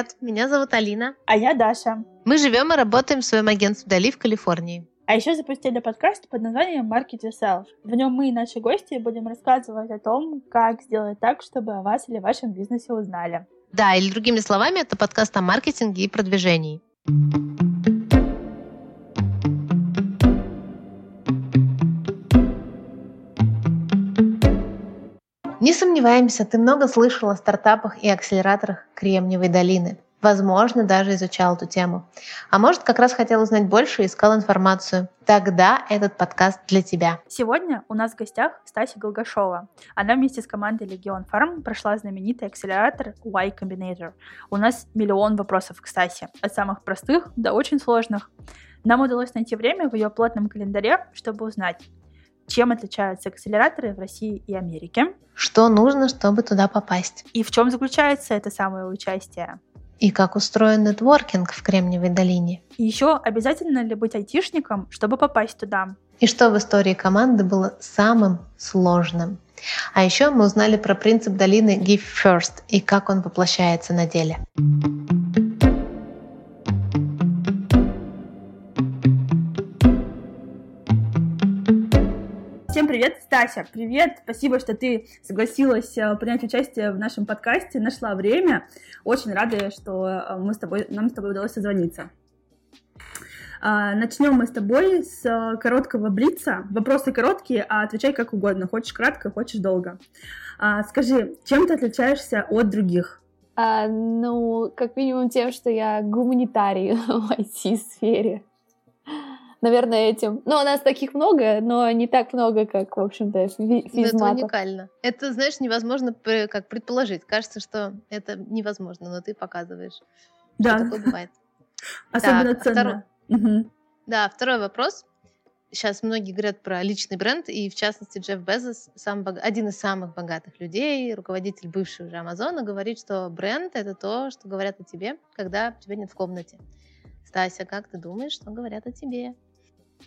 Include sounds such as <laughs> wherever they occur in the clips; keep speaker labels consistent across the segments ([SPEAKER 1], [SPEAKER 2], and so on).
[SPEAKER 1] привет! Меня зовут Алина.
[SPEAKER 2] А я Даша.
[SPEAKER 1] Мы живем и работаем в своем агентстве Дали в Калифорнии.
[SPEAKER 2] А еще запустили подкаст под названием Market Yourself. В нем мы и наши гости будем рассказывать о том, как сделать так, чтобы о вас или вашем бизнесе узнали.
[SPEAKER 1] Да, или другими словами, это подкаст о маркетинге и продвижении. Не сомневаемся, ты много слышал о стартапах и акселераторах Кремниевой долины. Возможно, даже изучал эту тему. А может, как раз хотел узнать больше и искал информацию. Тогда этот подкаст для тебя.
[SPEAKER 2] Сегодня у нас в гостях Стася Голгашова. Она вместе с командой Легион Фарм прошла знаменитый акселератор Y Combinator. У нас миллион вопросов к Стасе. От самых простых до очень сложных. Нам удалось найти время в ее плотном календаре, чтобы узнать, чем отличаются акселераторы в России и Америке.
[SPEAKER 1] Что нужно, чтобы туда попасть?
[SPEAKER 2] И в чем заключается это самое участие?
[SPEAKER 1] И как устроен нетворкинг в Кремниевой долине?
[SPEAKER 2] И еще обязательно ли быть айтишником, чтобы попасть туда?
[SPEAKER 1] И что в истории команды было самым сложным? А еще мы узнали про принцип долины Give First и как он воплощается на деле.
[SPEAKER 2] Всем привет, Стася, привет, спасибо, что ты согласилась э, принять участие в нашем подкасте, нашла время. Очень рада, что э, мы с тобой, нам с тобой удалось созвониться. А, начнем мы с тобой с э, короткого блица. Вопросы короткие, а отвечай как угодно. Хочешь кратко, хочешь долго. А, скажи, чем ты отличаешься от других?
[SPEAKER 3] А, ну, как минимум тем, что я гуманитарий <laughs> в IT-сфере наверное, этим. Ну, у нас таких много, но не так много, как, в общем-то, физматов.
[SPEAKER 1] Это уникально. Это, знаешь, невозможно как предположить. Кажется, что это невозможно, но ты показываешь, да. что такое бывает. <laughs>
[SPEAKER 2] Особенно так, ценно. Втор...
[SPEAKER 1] Да, второй вопрос. Сейчас многие говорят про личный бренд, и в частности Джефф Безос, сам, один из самых богатых людей, руководитель бывшего уже Амазона, говорит, что бренд — это то, что говорят о тебе, когда тебя нет в комнате. Стася, как ты думаешь, что говорят о тебе?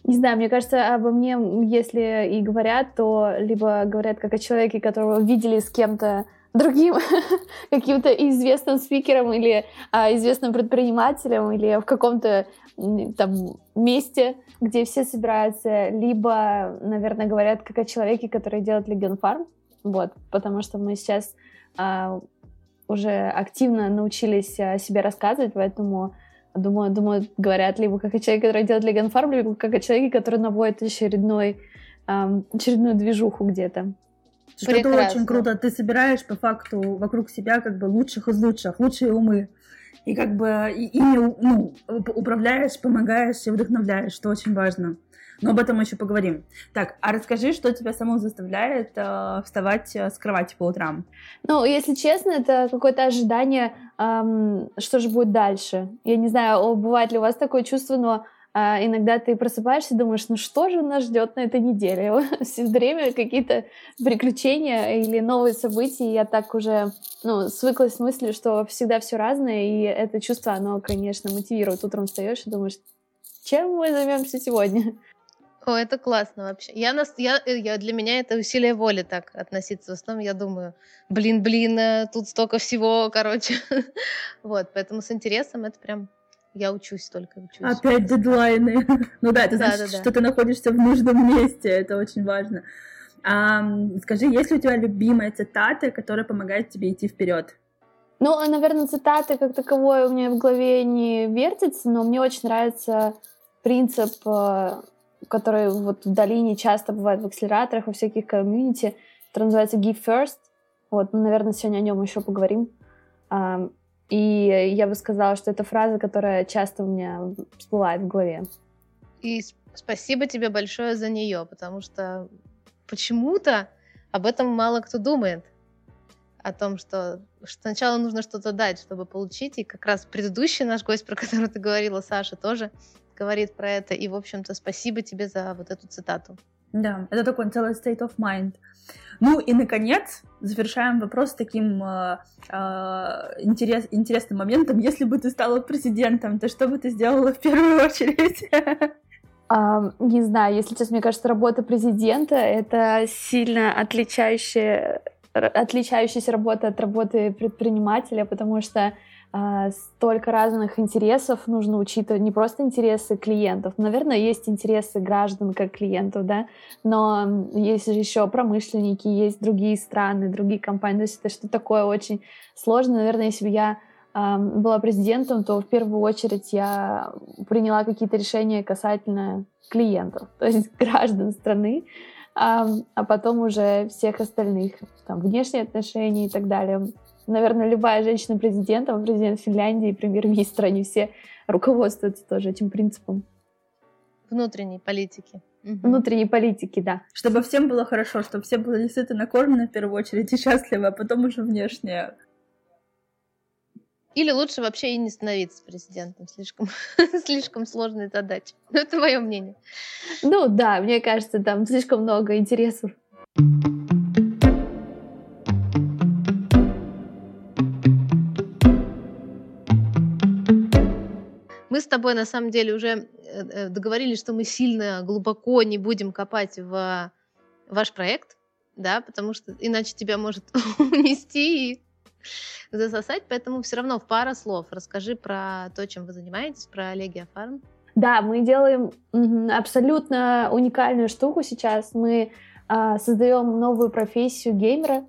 [SPEAKER 3] Не знаю, мне кажется, обо мне, если и говорят, то либо говорят как о человеке, которого видели с кем-то другим, <laughs> каким-то известным спикером или а, известным предпринимателем, или в каком-то там месте, где все собираются, либо, наверное, говорят как о человеке, который делает Legion Farm, вот, потому что мы сейчас а, уже активно научились о себе рассказывать, поэтому Думаю, думаю, говорят либо как о человеке, который делает Леган Фарм, либо как о человеке, который наводит очередной, эм, очередную движуху где-то.
[SPEAKER 2] Что это очень круто. Ты собираешь по факту вокруг себя как бы лучших из лучших, лучшие умы. И как бы ими ну, управляешь, помогаешь и вдохновляешь, что очень важно. Но об этом мы еще поговорим. Так, а расскажи, что тебя саму заставляет э, вставать э, с кровати по утрам?
[SPEAKER 3] Ну, если честно, это какое-то ожидание, эм, что же будет дальше. Я не знаю, бывает ли у вас такое чувство, но а иногда ты просыпаешься и думаешь, ну что же нас ждет на этой неделе? <laughs> Все время какие-то приключения или новые события. И я так уже ну, свыклась с мыслью, что всегда все разное, и это чувство, оно, конечно, мотивирует. Утром встаешь и думаешь, чем мы займемся сегодня?
[SPEAKER 1] О, это классно вообще. Я, нас, я, э, я, для меня это усилие воли так относиться. В основном я думаю, блин, блин, э, тут столько всего, короче. <laughs> вот, поэтому с интересом это прям я учусь только, учусь.
[SPEAKER 2] Опять дедлайны. <laughs> ну да, это значит, да, да, что ты находишься в нужном месте, это очень важно. А, скажи, есть ли у тебя любимая цитата, которая помогает тебе идти вперед?
[SPEAKER 3] Ну, наверное, цитаты как таковой у меня в голове не вертится, но мне очень нравится принцип который вот в долине часто бывает в акселераторах, во всяких комьюнити, который называется Give First. Вот, мы, наверное, сегодня о нем еще поговорим. И я бы сказала, что это фраза, которая часто у меня всплывает в голове.
[SPEAKER 1] И спасибо тебе большое за нее, потому что почему-то об этом мало кто думает. О том, что, что сначала нужно что-то дать, чтобы получить. И как раз предыдущий наш гость, про которого ты говорила, Саша, тоже говорит про это. И, в общем-то, спасибо тебе за вот эту цитату.
[SPEAKER 2] Да, это такой целый state of mind. Ну и, наконец, завершаем вопрос таким э, э, интерес, интересным моментом. Если бы ты стала президентом, то что бы ты сделала в первую очередь? <laughs>
[SPEAKER 3] Uh, не знаю, если честно, мне кажется, работа президента — это сильно отличающая, отличающаяся работа от работы предпринимателя, потому что столько разных интересов нужно учитывать, не просто интересы клиентов, наверное, есть интересы граждан как клиентов, да, но есть же еще промышленники, есть другие страны, другие компании, то есть это что такое очень сложно, наверное, если бы я была президентом, то в первую очередь я приняла какие-то решения касательно клиентов, <laughs> то есть граждан страны, а, а потом уже всех остальных, там, внешние отношения и так далее наверное, любая женщина-президент, а президент Финляндии, премьер-министр, они все руководствуются тоже этим принципом.
[SPEAKER 1] Внутренней политики.
[SPEAKER 3] Внутренней политики, да.
[SPEAKER 2] Чтобы всем было хорошо, чтобы все были действительно накормлены в первую очередь и счастливы, а потом уже внешне.
[SPEAKER 1] Или лучше вообще и не становиться президентом. Слишком, <laughs> слишком сложная задача. Это мое мнение.
[SPEAKER 3] Ну да, мне кажется, там слишком много интересов.
[SPEAKER 1] Тобой на самом деле уже э, э, договорились, что мы сильно глубоко не будем копать в ваш проект, да, потому что иначе тебя может <laughs> унести и засосать, поэтому все равно в пара слов расскажи про то, чем вы занимаетесь, про Легия Фарм.
[SPEAKER 3] Да, мы делаем абсолютно уникальную штуку сейчас. Мы э, создаем новую профессию геймера, а,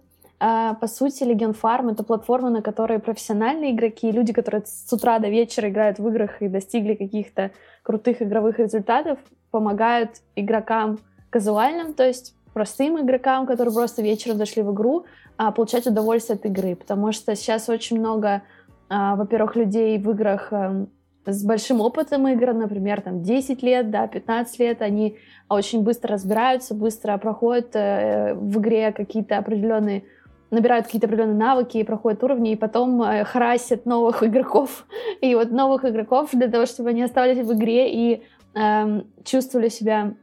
[SPEAKER 3] по сути, Legion Farm — это платформа, на которой профессиональные игроки, люди, которые с утра до вечера играют в играх и достигли каких-то крутых игровых результатов, помогают игрокам казуальным, то есть простым игрокам, которые просто вечером зашли в игру, а, получать удовольствие от игры. Потому что сейчас очень много, а, во-первых, людей в играх эм, с большим опытом игр, например, там 10 лет, да, 15 лет, они очень быстро разбираются, быстро проходят э, в игре какие-то определенные набирают какие-то определенные навыки, и проходят уровни, и потом э, харасят новых игроков. <laughs> И вот новых игроков для того, чтобы они оставались в игре и э, чувствовали себя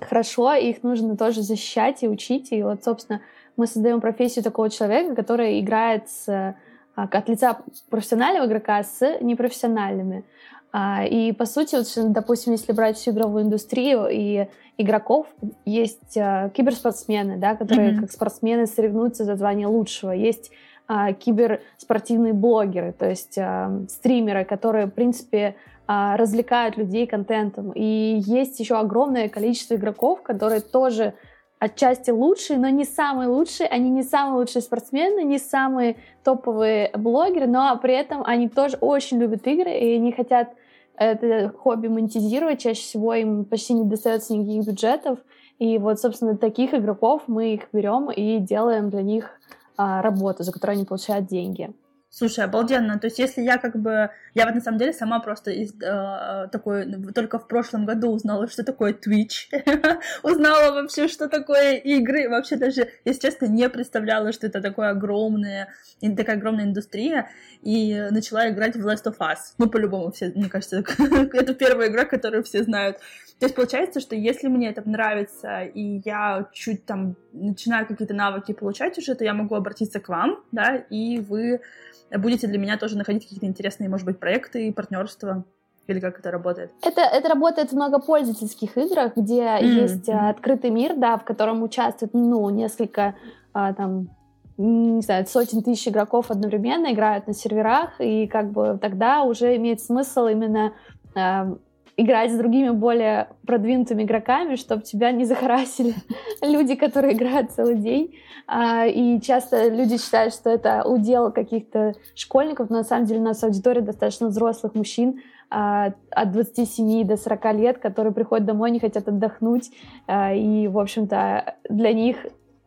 [SPEAKER 3] хорошо, их нужно тоже защищать и учить. И вот, собственно, мы создаем профессию такого человека, который играет с, э, от лица профессионального игрока с непрофессиональными. А, и, по сути, вот, допустим, если брать всю игровую индустрию и игроков, есть а, киберспортсмены, да, которые mm-hmm. как спортсмены соревнуются за звание лучшего. Есть а, киберспортивные блогеры, то есть стримеры, которые, в принципе, развлекают людей контентом. И есть еще огромное количество игроков, которые тоже отчасти лучшие, но не самые лучшие. Они не самые лучшие спортсмены, не самые топовые блогеры, но при этом они тоже очень любят игры, и они хотят это хобби монетизировать. Чаще всего им почти не достается никаких бюджетов. И вот, собственно, таких игроков мы их берем и делаем для них а, работу, за которую они получают деньги.
[SPEAKER 2] Слушай, обалденно. То есть, если я как бы... Я вот на самом деле сама просто из, э, такой... Только в прошлом году узнала, что такое Twitch. <laughs> узнала вообще, что такое игры. Вообще даже, если честно, не представляла, что это такое огромное... Такая огромная индустрия. И начала играть в Last of Us. Ну, по-любому все, мне кажется, <laughs> это первая игра, которую все знают. То есть получается, что если мне это нравится, и я чуть там начинаю какие-то навыки получать уже, то я могу обратиться к вам, да, и вы будете для меня тоже находить какие-то интересные, может быть, проекты и партнерства? Или как это работает?
[SPEAKER 3] Это, это работает в многопользовательских играх, где mm-hmm. есть а, открытый мир, да, в котором участвует, ну, несколько, а, там, не знаю, сотен тысяч игроков одновременно играют на серверах, и как бы тогда уже имеет смысл именно а, играть с другими более продвинутыми игроками, чтобы тебя не захарасили <laughs> люди, которые играют целый день. А, и часто люди считают, что это удел каких-то школьников, но на самом деле у нас аудитория достаточно взрослых мужчин, а, от 27 до 40 лет, которые приходят домой, не хотят отдохнуть. А, и, в общем-то, для них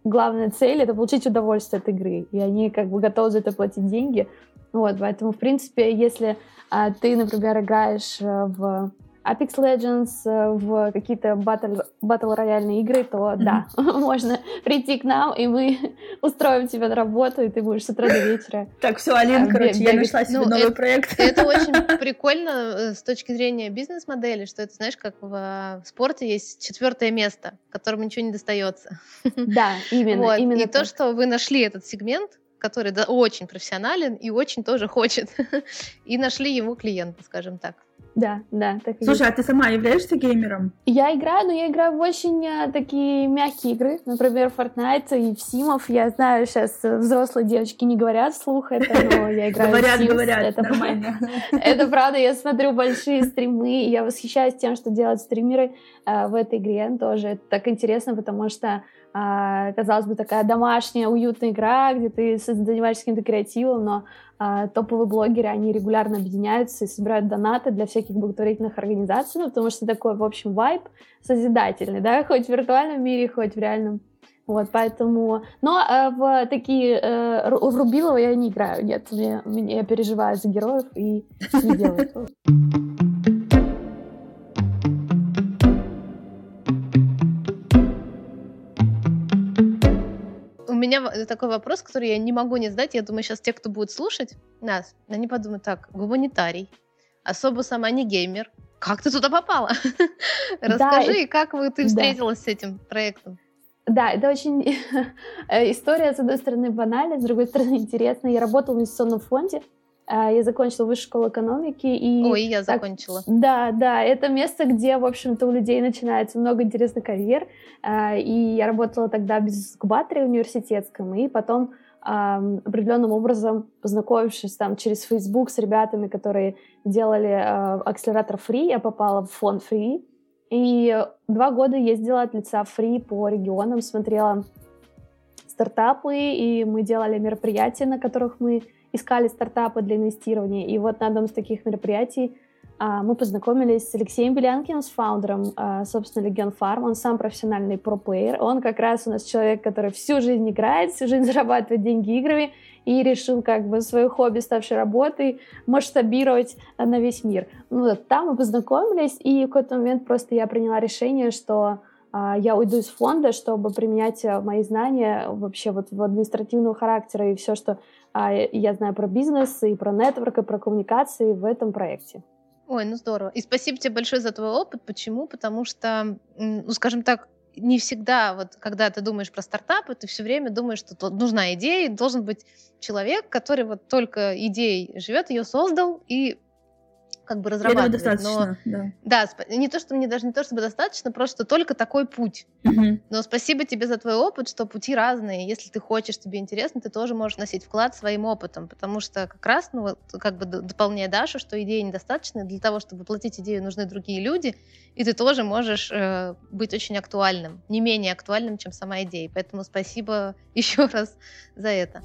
[SPEAKER 3] главная цель — это получить удовольствие от игры. И они как бы готовы за это платить деньги. Вот, поэтому, в принципе, если а, ты, например, играешь э, в Apex Legends, э, в какие-то батл, батл рояльные игры, то mm-hmm. да, <laughs> можно прийти к нам, и мы <laughs> устроим тебя на работу, и ты будешь с утра до вечера. <laughs>
[SPEAKER 2] Так, все, Алина, короче, я нашла себе ну, новый проект.
[SPEAKER 1] Это очень прикольно э, с точки зрения бизнес-модели, что это, знаешь, как в спорте есть четвертое место, которому ничего не достается.
[SPEAKER 3] Да, именно. Вот. именно
[SPEAKER 1] и то, что вы нашли этот сегмент, который да, очень профессионален и очень тоже хочет, <laughs> и нашли ему клиента, скажем так.
[SPEAKER 3] Да, да, так
[SPEAKER 2] и Слушай, есть. а ты сама являешься геймером?
[SPEAKER 3] Я играю, но я играю в очень а, такие мягкие игры. Например, Fortnite и в Симов. Я знаю, сейчас взрослые девочки не говорят вслух это, но я <laughs> играю
[SPEAKER 2] Говорят,
[SPEAKER 3] в Sims.
[SPEAKER 2] говорят, это нормально.
[SPEAKER 3] Это правда, я смотрю большие стримы, и я восхищаюсь тем, что делают стримеры а, в этой игре тоже. Это так интересно, потому что а, казалось бы, такая домашняя, уютная игра, где ты занимаешься каким-то креативом, но а, топовые блогеры, они регулярно объединяются и собирают донаты для всяких благотворительных организаций, ну, потому что такой, в общем, вайб созидательный, да, <laughs> хоть в виртуальном мире, хоть в реальном. Вот, поэтому... Но э, в такие... Э, в Рубилова я не играю, нет. Мне, мне, я переживаю за героев и не делаю этого.
[SPEAKER 1] Меня такой вопрос, который я не могу не задать. Я думаю, сейчас те, кто будет слушать нас, они подумают, так, гуманитарий, особо сама не геймер. Как ты туда попала? <laughs> Расскажи, как вы, ты встретилась с этим проектом?
[SPEAKER 3] Да, это очень <laughs> история, с одной стороны, банальная, с другой стороны, <laughs> интересная. Я работала в инвестиционном фонде, я закончила высшую школу экономики. И
[SPEAKER 1] Ой, я так, закончила.
[SPEAKER 3] Да, да, это место, где, в общем-то, у людей начинается много интересных карьер. А, и я работала тогда в бизнес-инкубаторе университетском, и потом определенным образом, познакомившись там через Facebook с ребятами, которые делали а, акселератор Free, я попала в фонд Free. И два года ездила от лица Free по регионам, смотрела стартапы, и мы делали мероприятия, на которых мы искали стартапы для инвестирования. И вот на одном из таких мероприятий а, мы познакомились с Алексеем Белянкиным, с фаундером, а, собственно, Legion Farm. Он сам профессиональный про-плеер. Он как раз у нас человек, который всю жизнь играет, всю жизнь <laughs> зарабатывает деньги играми и решил как бы свое хобби, ставшей работой, масштабировать на весь мир. Ну, вот, там мы познакомились, и в какой-то момент просто я приняла решение, что а, я уйду из фонда, чтобы применять мои знания вообще вот в административного характера и все, что я знаю про бизнес и про нетворк, и про коммуникации в этом проекте.
[SPEAKER 1] Ой, ну здорово. И спасибо тебе большое за твой опыт. Почему? Потому что, ну, скажем так, не всегда, вот когда ты думаешь про стартапы, ты все время думаешь, что нужна идея, должен быть человек, который вот только идеей живет, ее создал и как бы разрабатывать.
[SPEAKER 2] достаточно,
[SPEAKER 1] но, да. Да, не то, что мне даже не то, чтобы достаточно, просто только такой путь.
[SPEAKER 2] Угу.
[SPEAKER 1] Но спасибо тебе за твой опыт, что пути разные. Если ты хочешь, тебе интересно, ты тоже можешь носить вклад своим опытом, потому что как раз, ну вот, как бы дополняя Дашу, что идеи недостаточны, для того, чтобы платить идею, нужны другие люди, и ты тоже можешь э, быть очень актуальным, не менее актуальным, чем сама идея. Поэтому спасибо <laughs> еще раз за это.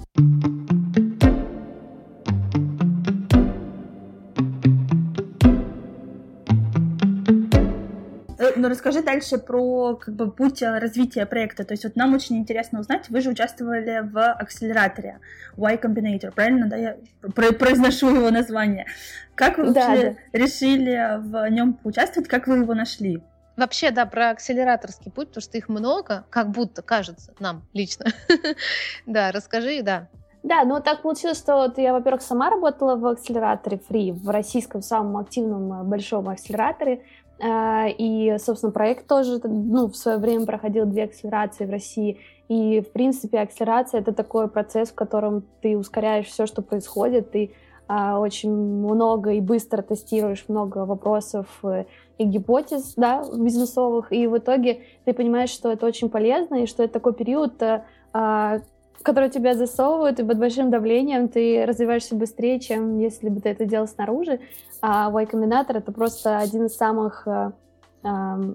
[SPEAKER 2] Но расскажи дальше про как бы, путь э, развития проекта. То есть вот нам очень интересно узнать, вы же участвовали в акселераторе Y Combinator, правильно, да? Я произношу его название. Как вы да, да. решили в нем поучаствовать, как вы его нашли?
[SPEAKER 1] Вообще, да, про акселераторский путь, потому что их много, как будто кажется нам лично. <laughs> да, расскажи, да.
[SPEAKER 3] Да, ну так получилось, что вот я, во-первых, сама работала в акселераторе Free, в российском самом активном э, большом акселераторе. А, и, собственно, проект тоже ну, в свое время проходил две акселерации в России. И, в принципе, акселерация — это такой процесс, в котором ты ускоряешь все, что происходит, ты а, очень много и быстро тестируешь много вопросов э, и гипотез да, бизнесовых, и в итоге ты понимаешь, что это очень полезно, и что это такой период, э, а, которые тебя засовывают, и под большим давлением ты развиваешься быстрее, чем если бы ты это делал снаружи. А Y Combinator — это просто один из самых э, э,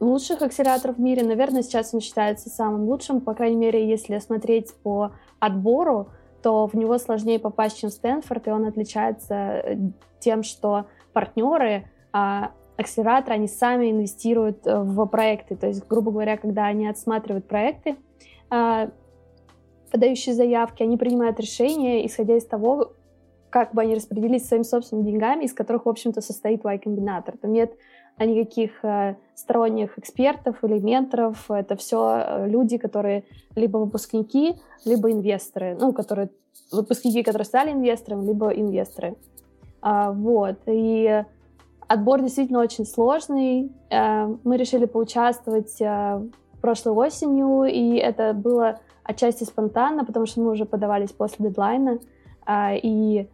[SPEAKER 3] лучших акселераторов в мире. Наверное, сейчас он считается самым лучшим, по крайней мере, если смотреть по отбору, то в него сложнее попасть, чем Стэнфорд, и он отличается э, тем, что партнеры а акселераторы, они сами инвестируют э, в проекты. То есть, грубо говоря, когда они отсматривают проекты, а, подающие заявки, они принимают решения, исходя из того, как бы они распределились своими собственными деньгами, из которых, в общем-то, состоит Y-комбинатор. Там нет никаких э, сторонних экспертов или менторов. Это все э, люди, которые либо выпускники, либо инвесторы. Ну, которые выпускники, которые стали инвестором, либо инвесторы. А, вот. И отбор действительно очень сложный. А, мы решили поучаствовать а, прошлой осенью, и это было отчасти спонтанно, потому что мы уже подавались после дедлайна, а, и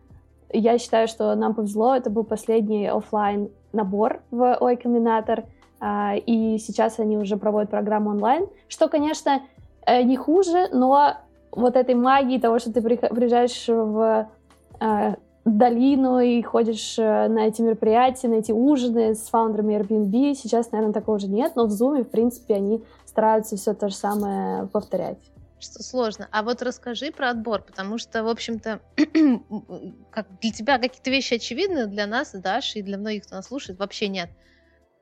[SPEAKER 3] я считаю, что нам повезло, это был последний офлайн набор в Ой Комбинатор, и сейчас они уже проводят программу онлайн, что, конечно, э, не хуже, но вот этой магии того, что ты приезжаешь в э, долину и ходишь э, на эти мероприятия, на эти ужины с фаундерами Airbnb, сейчас, наверное, такого уже нет, но в Zoom, в принципе, они стараются все то же самое повторять
[SPEAKER 1] что сложно. А вот расскажи про отбор, потому что, в общем-то, <clears throat> как для тебя какие-то вещи очевидны, для нас, Даши, и для многих, кто нас слушает, вообще нет.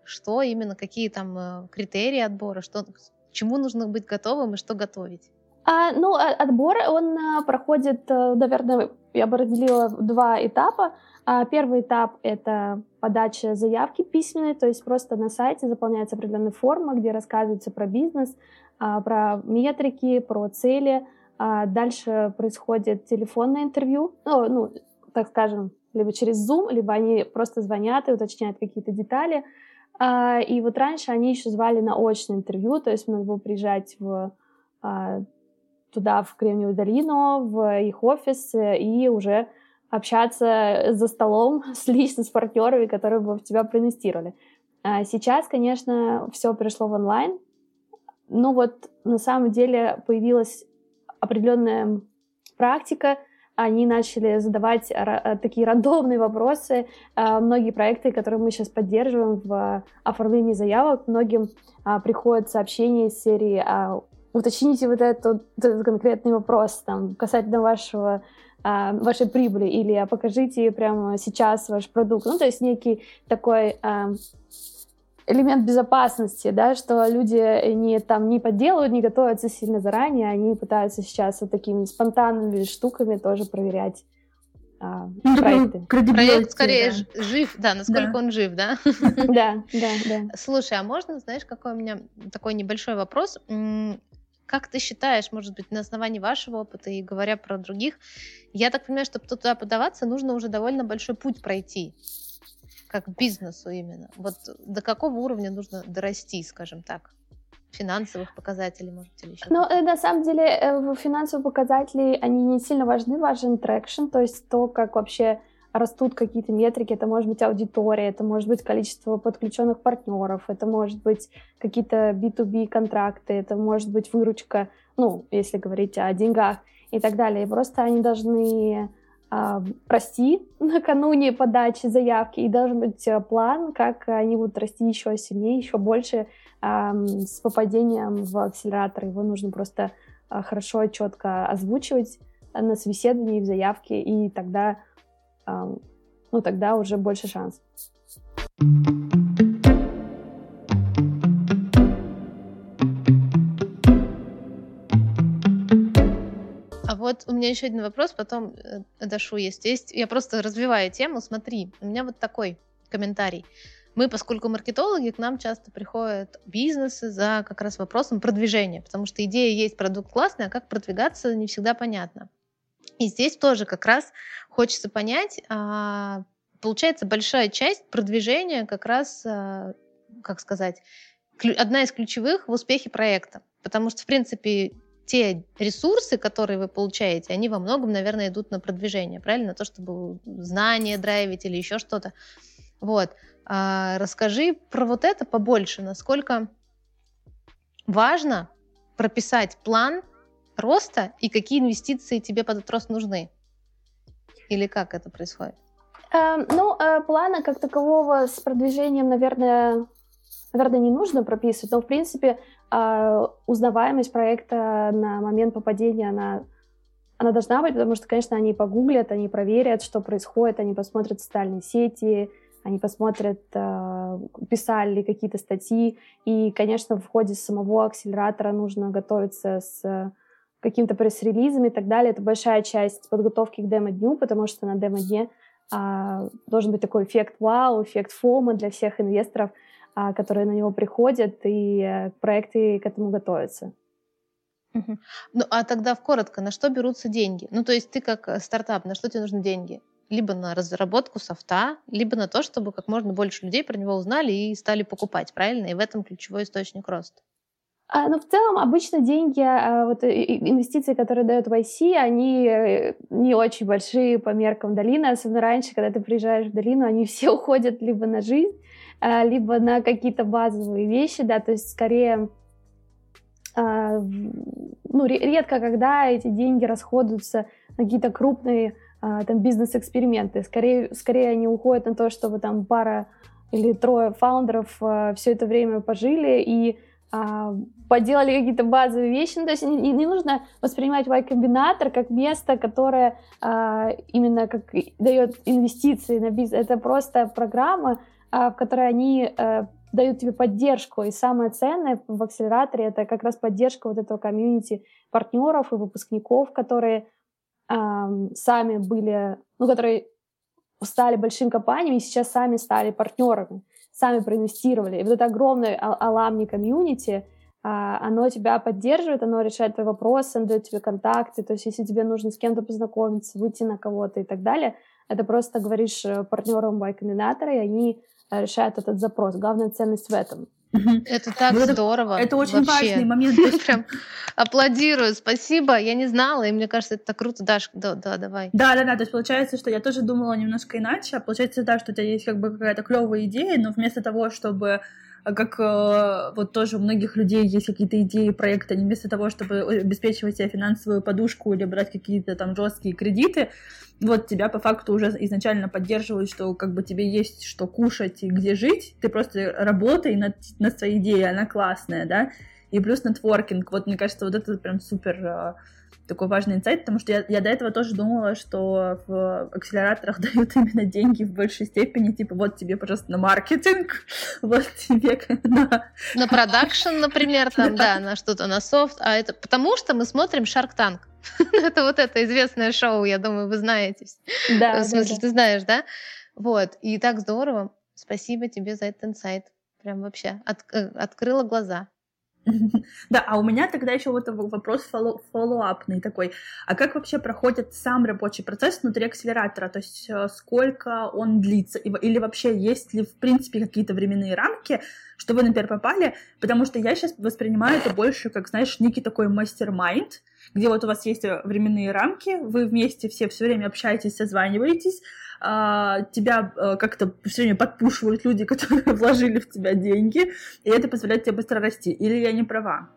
[SPEAKER 1] Что именно, какие там э, критерии отбора, что, чему нужно быть готовым и что готовить?
[SPEAKER 3] А, ну, а, отбор, он а, проходит, э, наверное, я бы разделила два этапа. А, первый этап — это подача заявки письменной, то есть просто на сайте заполняется определенная форма, где рассказывается про бизнес, про метрики, про цели. А дальше происходит телефонное интервью, ну, ну, так скажем, либо через Zoom, либо они просто звонят и уточняют какие-то детали. А, и вот раньше они еще звали на очное интервью, то есть надо было приезжать в, туда, в Кремниевую долину, в их офис и уже общаться за столом <laughs> с лично с партнерами, которые бы в тебя проинвестировали. Сейчас, конечно, все пришло в онлайн, но вот на самом деле появилась определенная практика, они начали задавать такие рандомные вопросы. А, многие проекты, которые мы сейчас поддерживаем в оформлении заявок, многим а, приходят сообщения из серии а, «Уточните вот этот, этот конкретный вопрос там, касательно вашего вашей прибыли» или «Покажите прямо сейчас ваш продукт». Ну, то есть некий такой элемент безопасности, да, что люди не там не подделывают, не готовятся сильно заранее, они пытаются сейчас вот такими спонтанными штуками тоже проверять а, ну, проекты.
[SPEAKER 1] Проект скорее да. жив, да, насколько да. он жив, да? <laughs>
[SPEAKER 3] Да, да, да.
[SPEAKER 1] Слушай, а можно, знаешь, какой у меня такой небольшой вопрос? Как ты считаешь, может быть, на основании вашего опыта и говоря про других, я так понимаю, чтобы туда подаваться, нужно уже довольно большой путь пройти как бизнесу именно. Вот до какого уровня нужно дорасти, скажем так? финансовых показателей, может, или еще?
[SPEAKER 3] Ну, на самом деле, э, финансовые показатели, они не сильно важны, важен traction, то есть то, как вообще растут какие-то метрики, это может быть аудитория, это может быть количество подключенных партнеров, это может быть какие-то B2B контракты, это может быть выручка, ну, если говорить о деньгах и так далее. И просто они должны прости <laughs> накануне подачи заявки, и должен быть э, план, как они будут расти еще сильнее, еще больше с попадением в акселератор. Его нужно просто а, хорошо четко озвучивать на собеседовании, в заявке, и тогда, ну, тогда уже больше шансов.
[SPEAKER 1] Вот у меня еще один вопрос, потом э, Дашу есть. есть. Я просто развиваю тему. Смотри, у меня вот такой комментарий. Мы, поскольку маркетологи, к нам часто приходят бизнесы за как раз вопросом продвижения, потому что идея есть, продукт классный, а как продвигаться не всегда понятно. И здесь тоже как раз хочется понять, а, получается большая часть продвижения как раз, а, как сказать, одна из ключевых в успехе проекта. Потому что, в принципе, те ресурсы, которые вы получаете, они во многом, наверное, идут на продвижение, правильно? На то, чтобы знания драйвить или еще что-то. Вот. А расскажи про вот это побольше, насколько важно прописать план роста и какие инвестиции тебе под этот рост нужны? Или как это происходит?
[SPEAKER 3] Э, ну, э, плана как такового с продвижением, наверное, наверное, не нужно прописывать, но, в принципе, а, узнаваемость проекта на момент попадения, она, она должна быть, потому что, конечно, они погуглят, они проверят, что происходит, они посмотрят социальные сети, они посмотрят, а, писали ли какие-то статьи. И, конечно, в ходе самого акселератора нужно готовиться с каким-то пресс-релизом и так далее. Это большая часть подготовки к демо-дню, потому что на демо-дне а, должен быть такой эффект вау, эффект фома для всех инвесторов — которые на него приходят, и э, проекты к этому готовятся.
[SPEAKER 1] Ну, а тогда в коротко, на что берутся деньги? Ну, то есть ты как э, стартап, на что тебе нужны деньги? Либо на разработку софта, либо на то, чтобы как можно больше людей про него узнали и стали покупать, правильно? И в этом ключевой источник роста.
[SPEAKER 3] А, ну, в целом, обычно деньги, а, вот инвестиции, которые дают в IC, они э, не очень большие по меркам долины, особенно раньше, когда ты приезжаешь в долину, они <laughs> все уходят либо на жизнь, а, либо на какие-то базовые вещи, да, то есть скорее ну, редко когда эти деньги расходуются на какие-то крупные там бизнес-эксперименты. Скорее, скорее они уходят на то, чтобы там пара или трое фаундеров все это время пожили и а, поделали какие-то базовые вещи. Ну, то есть не, не нужно воспринимать Y-комбинатор как место, которое а, именно как дает инвестиции на бизнес. Это просто программа, а, в которой они а, дают тебе поддержку. И самое ценное в акселераторе это как раз поддержка вот этого комьюнити партнеров и выпускников, которые а, сами были, ну, которые стали большими компаниями и сейчас сами стали партнерами сами проинвестировали. И вот это огромное аламни комьюнити, а, оно тебя поддерживает, оно решает твои вопросы, оно дает тебе контакты. То есть если тебе нужно с кем-то познакомиться, выйти на кого-то и так далее, это просто говоришь э, партнерам Y-комбинатора, и они э, решают этот запрос. Главная ценность в этом.
[SPEAKER 1] Это так ну, здорово.
[SPEAKER 2] Это очень вообще. важный момент. <laughs>
[SPEAKER 1] Прям аплодирую, спасибо. Я не знала, и мне кажется, это так круто. Даш, да, да, давай.
[SPEAKER 2] Да, да, да. То есть получается, что я тоже думала немножко иначе. А получается, да, что у тебя есть как бы какая-то клевая идея, но вместо того, чтобы как э, вот тоже у многих людей есть какие-то идеи проекта, не вместо того, чтобы обеспечивать себе финансовую подушку или брать какие-то там жесткие кредиты, вот тебя по факту уже изначально поддерживают, что как бы тебе есть что кушать и где жить, ты просто работай над, над своей идеей, она классная, да, и плюс нетворкинг, вот мне кажется, вот это прям супер а, такой важный инсайт, потому что я, я до этого тоже думала, что в акселераторах <laughs> дают именно деньги в большей степени, типа вот тебе, пожалуйста, на маркетинг, <laughs> вот тебе
[SPEAKER 1] на... На продакшн, например, <laughs> там, да, на что-то, на софт, а это потому что мы смотрим Shark Tank. это вот это известное шоу, я думаю, вы знаете. Да. В смысле, да, ты знаешь, да? Вот. И так здорово. Спасибо тебе за этот инсайт. Прям вообще от, э, открыла глаза. <laughs>
[SPEAKER 2] Да, а у меня тогда еще вот вопрос фоллоуапный такой. А как вообще проходит сам рабочий процесс внутри акселератора? То есть э, сколько он длится? Или вообще есть ли в принципе какие-то временные рамки, что вы, например, попали? Потому что я сейчас воспринимаю это больше как, знаешь, некий такой мастер-майнд, где вот у вас есть э, временные рамки, вы вместе все все время общаетесь, созваниваетесь, а, тебя а, как-то все время подпушивают люди, <laughs> которые вложили в тебя деньги, и это позволяет тебе быстро расти. Или я не права?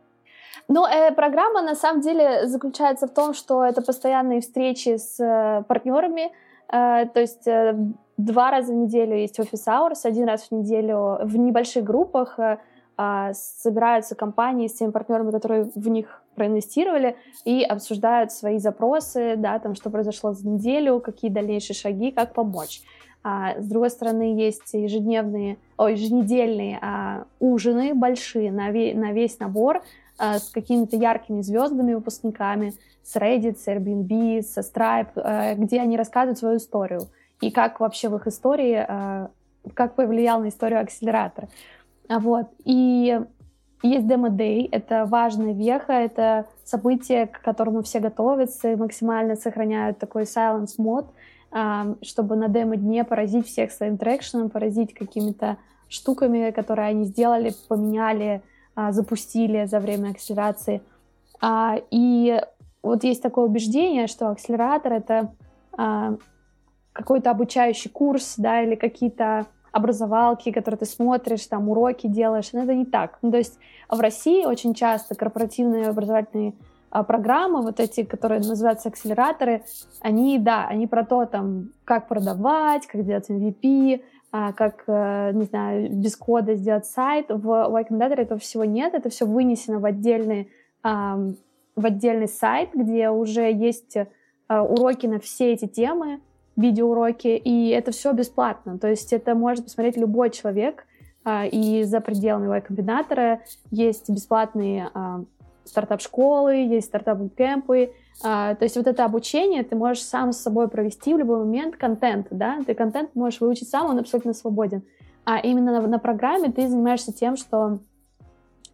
[SPEAKER 3] Ну, э, программа на самом деле заключается в том, что это постоянные встречи с э, партнерами, э, то есть э, два раза в неделю есть офис hours, один раз в неделю в небольших группах э, э, собираются компании с теми партнерами, которые в них проинвестировали и обсуждают свои запросы, да, там, что произошло за неделю, какие дальнейшие шаги, как помочь. А, с другой стороны, есть ежедневные, о, еженедельные а, ужины большие на, ве, на весь набор а, с какими-то яркими звездами, выпускниками, с Reddit, с Airbnb, со Stripe, а, где они рассказывают свою историю и как вообще в их истории, а, как повлиял на историю акселератора. А вот. И есть демо-дей, это важная веха, это событие, к которому все готовятся и максимально сохраняют такой silence мод, чтобы на демо-дне поразить всех своим трекшеном, поразить какими-то штуками, которые они сделали, поменяли, а, запустили за время акселерации. А, и вот есть такое убеждение, что акселератор — это а, какой-то обучающий курс, да, или какие-то образовалки, которые ты смотришь, там уроки делаешь, но это не так. Ну, то есть в России очень часто корпоративные образовательные а, программы, вот эти, которые называются акселераторы, они, да, они про то, там, как продавать, как делать MVP, а, как, э, не знаю, без кода сделать сайт. В Y Combinator этого всего нет, это все вынесено в отдельный, в отдельный сайт, где уже есть э, уроки на все эти темы, видеоуроки, и это все бесплатно. То есть это может посмотреть любой человек, а, и за пределами Y-комбинатора есть бесплатные а, стартап-школы, есть стартап-кемпы. А, то есть вот это обучение ты можешь сам с собой провести в любой момент контент, да, ты контент можешь выучить сам, он абсолютно свободен. А именно на, на программе ты занимаешься тем, что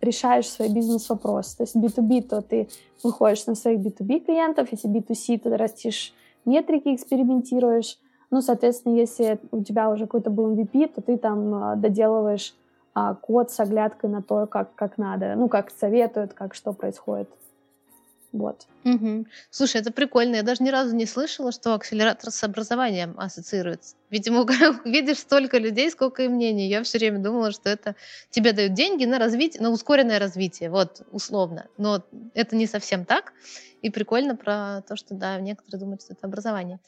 [SPEAKER 3] решаешь свои бизнес-вопросы. То есть B2B, то ты выходишь на своих B2B клиентов, если B2C, то ты растишь метрики экспериментируешь. Ну, соответственно, если у тебя уже какой-то был MVP, то ты там а, доделываешь а, код с оглядкой на то, как, как надо, ну, как советуют, как что происходит. Вот.
[SPEAKER 1] Угу. Слушай, это прикольно. Я даже ни разу не слышала, что акселератор с образованием ассоциируется. Видимо, <laughs> видишь столько людей, сколько и мнений. Я все время думала, что это тебе дают деньги на развитие, на ускоренное развитие, вот, условно. Но это не совсем так. И прикольно про то, что, да, некоторые думают, что это образование.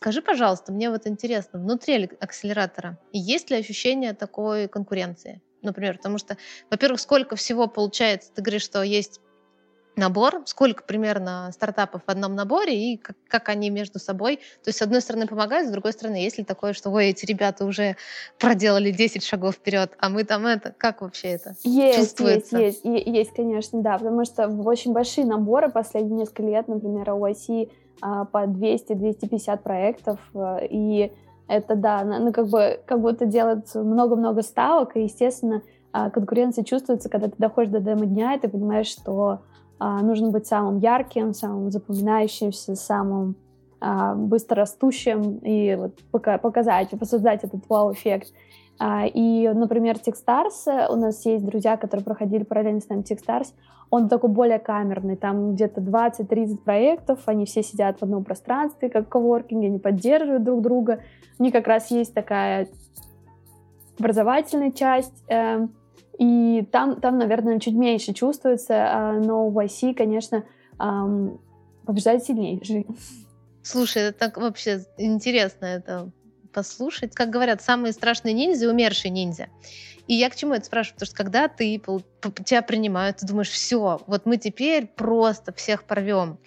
[SPEAKER 1] Скажи, пожалуйста, мне вот интересно, внутри акселератора есть ли ощущение такой конкуренции? Например, потому что, во-первых, сколько всего получается, ты говоришь, что есть набор, сколько примерно стартапов в одном наборе и как, как они между собой. То есть, с одной стороны, помогают, с другой стороны, есть ли такое, что ой, эти ребята уже проделали 10 шагов вперед, а мы там это, как вообще это
[SPEAKER 3] есть,
[SPEAKER 1] чувствуется?
[SPEAKER 3] Есть, есть, есть, конечно, да, потому что очень большие наборы последние несколько лет, например, у IC а, по 200-250 проектов, э, и это, да, ну, как бы, как будто делают много-много ставок, и, естественно, а, конкуренция чувствуется, когда ты доходишь до демо-дня, и ты понимаешь, что а, нужно быть самым ярким, самым запоминающимся, самым быстрорастущим, и вот показать, создать этот вау-эффект. И, например, Techstars, у нас есть друзья, которые проходили параллельно с нами Techstars, он такой более камерный, там где-то 20-30 проектов, они все сидят в одном пространстве, как в коворкинге, они поддерживают друг друга. У них как раз есть такая образовательная часть, э, и там, там, наверное, чуть меньше чувствуется, э, но в IC, конечно, э, побеждает сильнейший.
[SPEAKER 1] Слушай, это так вообще интересно это послушать. Как говорят, самые страшные ниндзя — умершие ниндзя. И я к чему это спрашиваю? Потому что когда ты, тебя принимают, ты думаешь, все, вот мы теперь просто всех порвем.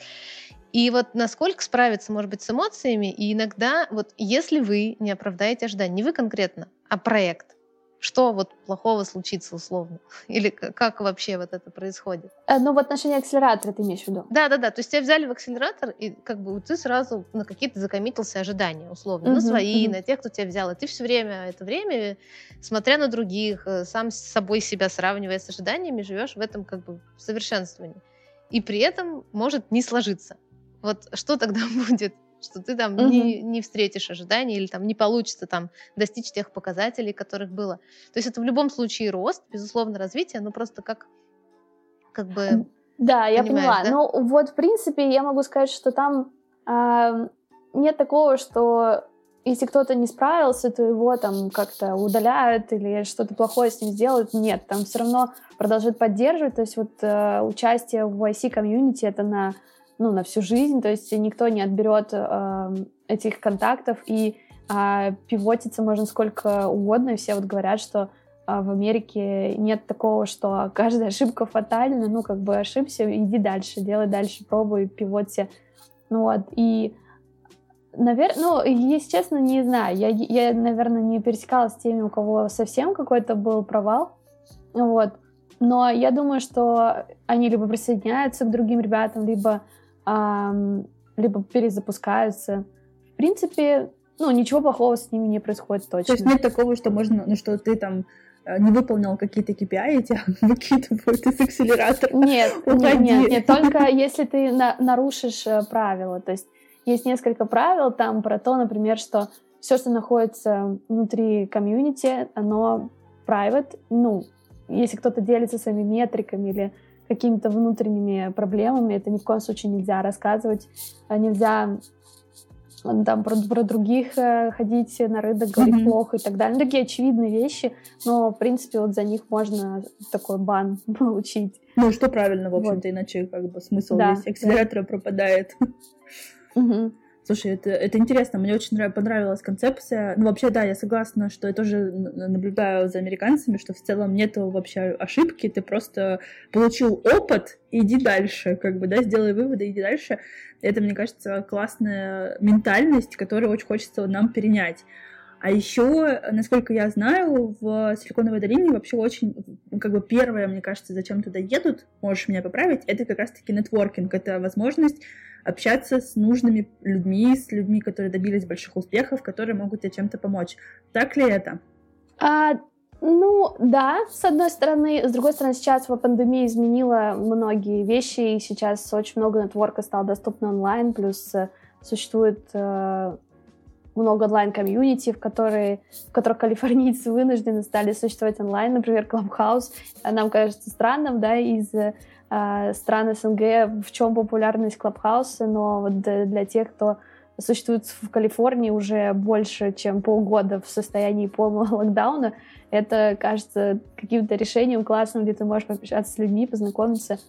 [SPEAKER 1] И вот насколько справиться, может быть, с эмоциями, и иногда, вот если вы не оправдаете ожидания, не вы конкретно, а проект, что вот плохого случится условно? <laughs> Или как вообще вот это происходит?
[SPEAKER 3] Э, ну, в отношении акселератора ты имеешь в виду?
[SPEAKER 1] Да, да, да. То есть тебя взяли в акселератор, и как бы ты сразу на какие-то закоммитился ожидания, условно, uh-huh, на свои, uh-huh. на тех, кто тебя взял. И ты все время, это время, смотря на других, э, сам с собой себя сравнивая с ожиданиями, живешь в этом как бы совершенствовании. И при этом может не сложиться. Вот что тогда <laughs> будет? Что ты там угу. не, не встретишь ожиданий или там не получится там достичь тех показателей, которых было. То есть это в любом случае рост, безусловно, развитие, но просто как как бы...
[SPEAKER 3] Да, я поняла. Да? Ну вот, в принципе, я могу сказать, что там э, нет такого, что если кто-то не справился, то его там как-то удаляют или что-то плохое с ним сделают. Нет, там все равно продолжают поддерживать. То есть вот э, участие в YC комьюнити это на ну, на всю жизнь, то есть никто не отберет э, этих контактов, и э, пивотиться можно сколько угодно, и все вот говорят, что э, в Америке нет такого, что каждая ошибка фатальна, ну, как бы ошибся, иди дальше, делай дальше, пробуй, пивоте, ну вот, и Наверное, ну, если честно, не знаю. Я, я, наверное, не пересекалась с теми, у кого совсем какой-то был провал. Вот. Но я думаю, что они либо присоединяются к другим ребятам, либо либо перезапускаются. В принципе, ну, ничего плохого с ними не происходит точно.
[SPEAKER 2] То есть нет такого, что можно, ну, что ты там э, не выполнил какие-то KPI, и тебя <laughs> выкидывают из акселератора.
[SPEAKER 3] Нет, <laughs> нет, нет, нет, только если ты на, нарушишь э, правила. То есть есть несколько правил там про то, например, что все, что находится внутри комьюнити, оно private. Ну, если кто-то делится своими метриками или какими-то внутренними проблемами, это ни в коем случае нельзя рассказывать, а нельзя там про, про других э, ходить на рынок, говорить mm-hmm. плохо и так далее. Ну, такие очевидные вещи, но, в принципе, вот за них можно такой бан <laughs> получить.
[SPEAKER 2] Ну, что правильно, в общем-то, вот. иначе как бы смысл да, весь акселератора да. пропадает.
[SPEAKER 3] Угу.
[SPEAKER 2] Слушай, это, это интересно, мне очень понравилась концепция. Ну, вообще, да, я согласна, что я тоже наблюдаю за американцами, что в целом нету вообще ошибки, ты просто получил опыт, иди дальше, как бы, да, сделай выводы, иди дальше. Это, мне кажется, классная ментальность, которую очень хочется нам перенять. А еще, насколько я знаю, в Силиконовой долине вообще очень, как бы первое, мне кажется, зачем туда едут, можешь меня поправить, это как раз-таки нетворкинг, это возможность общаться с нужными людьми, с людьми, которые добились больших успехов, которые могут тебе чем-то помочь. Так ли это?
[SPEAKER 3] А, Ну, да, с одной стороны. С другой стороны, сейчас по пандемии изменила многие вещи, и сейчас очень много нетворка стало доступно онлайн, плюс э, существует э, много онлайн-комьюнити, в, которые, в которых калифорнийцы вынуждены стали существовать онлайн, например, Clubhouse. Нам кажется странным, да, из э, стран СНГ, в чем популярность Clubhouse, но вот для тех, кто существует в Калифорнии уже больше, чем полгода в состоянии полного <laughs> локдауна, это кажется каким-то решением классным, где ты можешь пообщаться с людьми, познакомиться.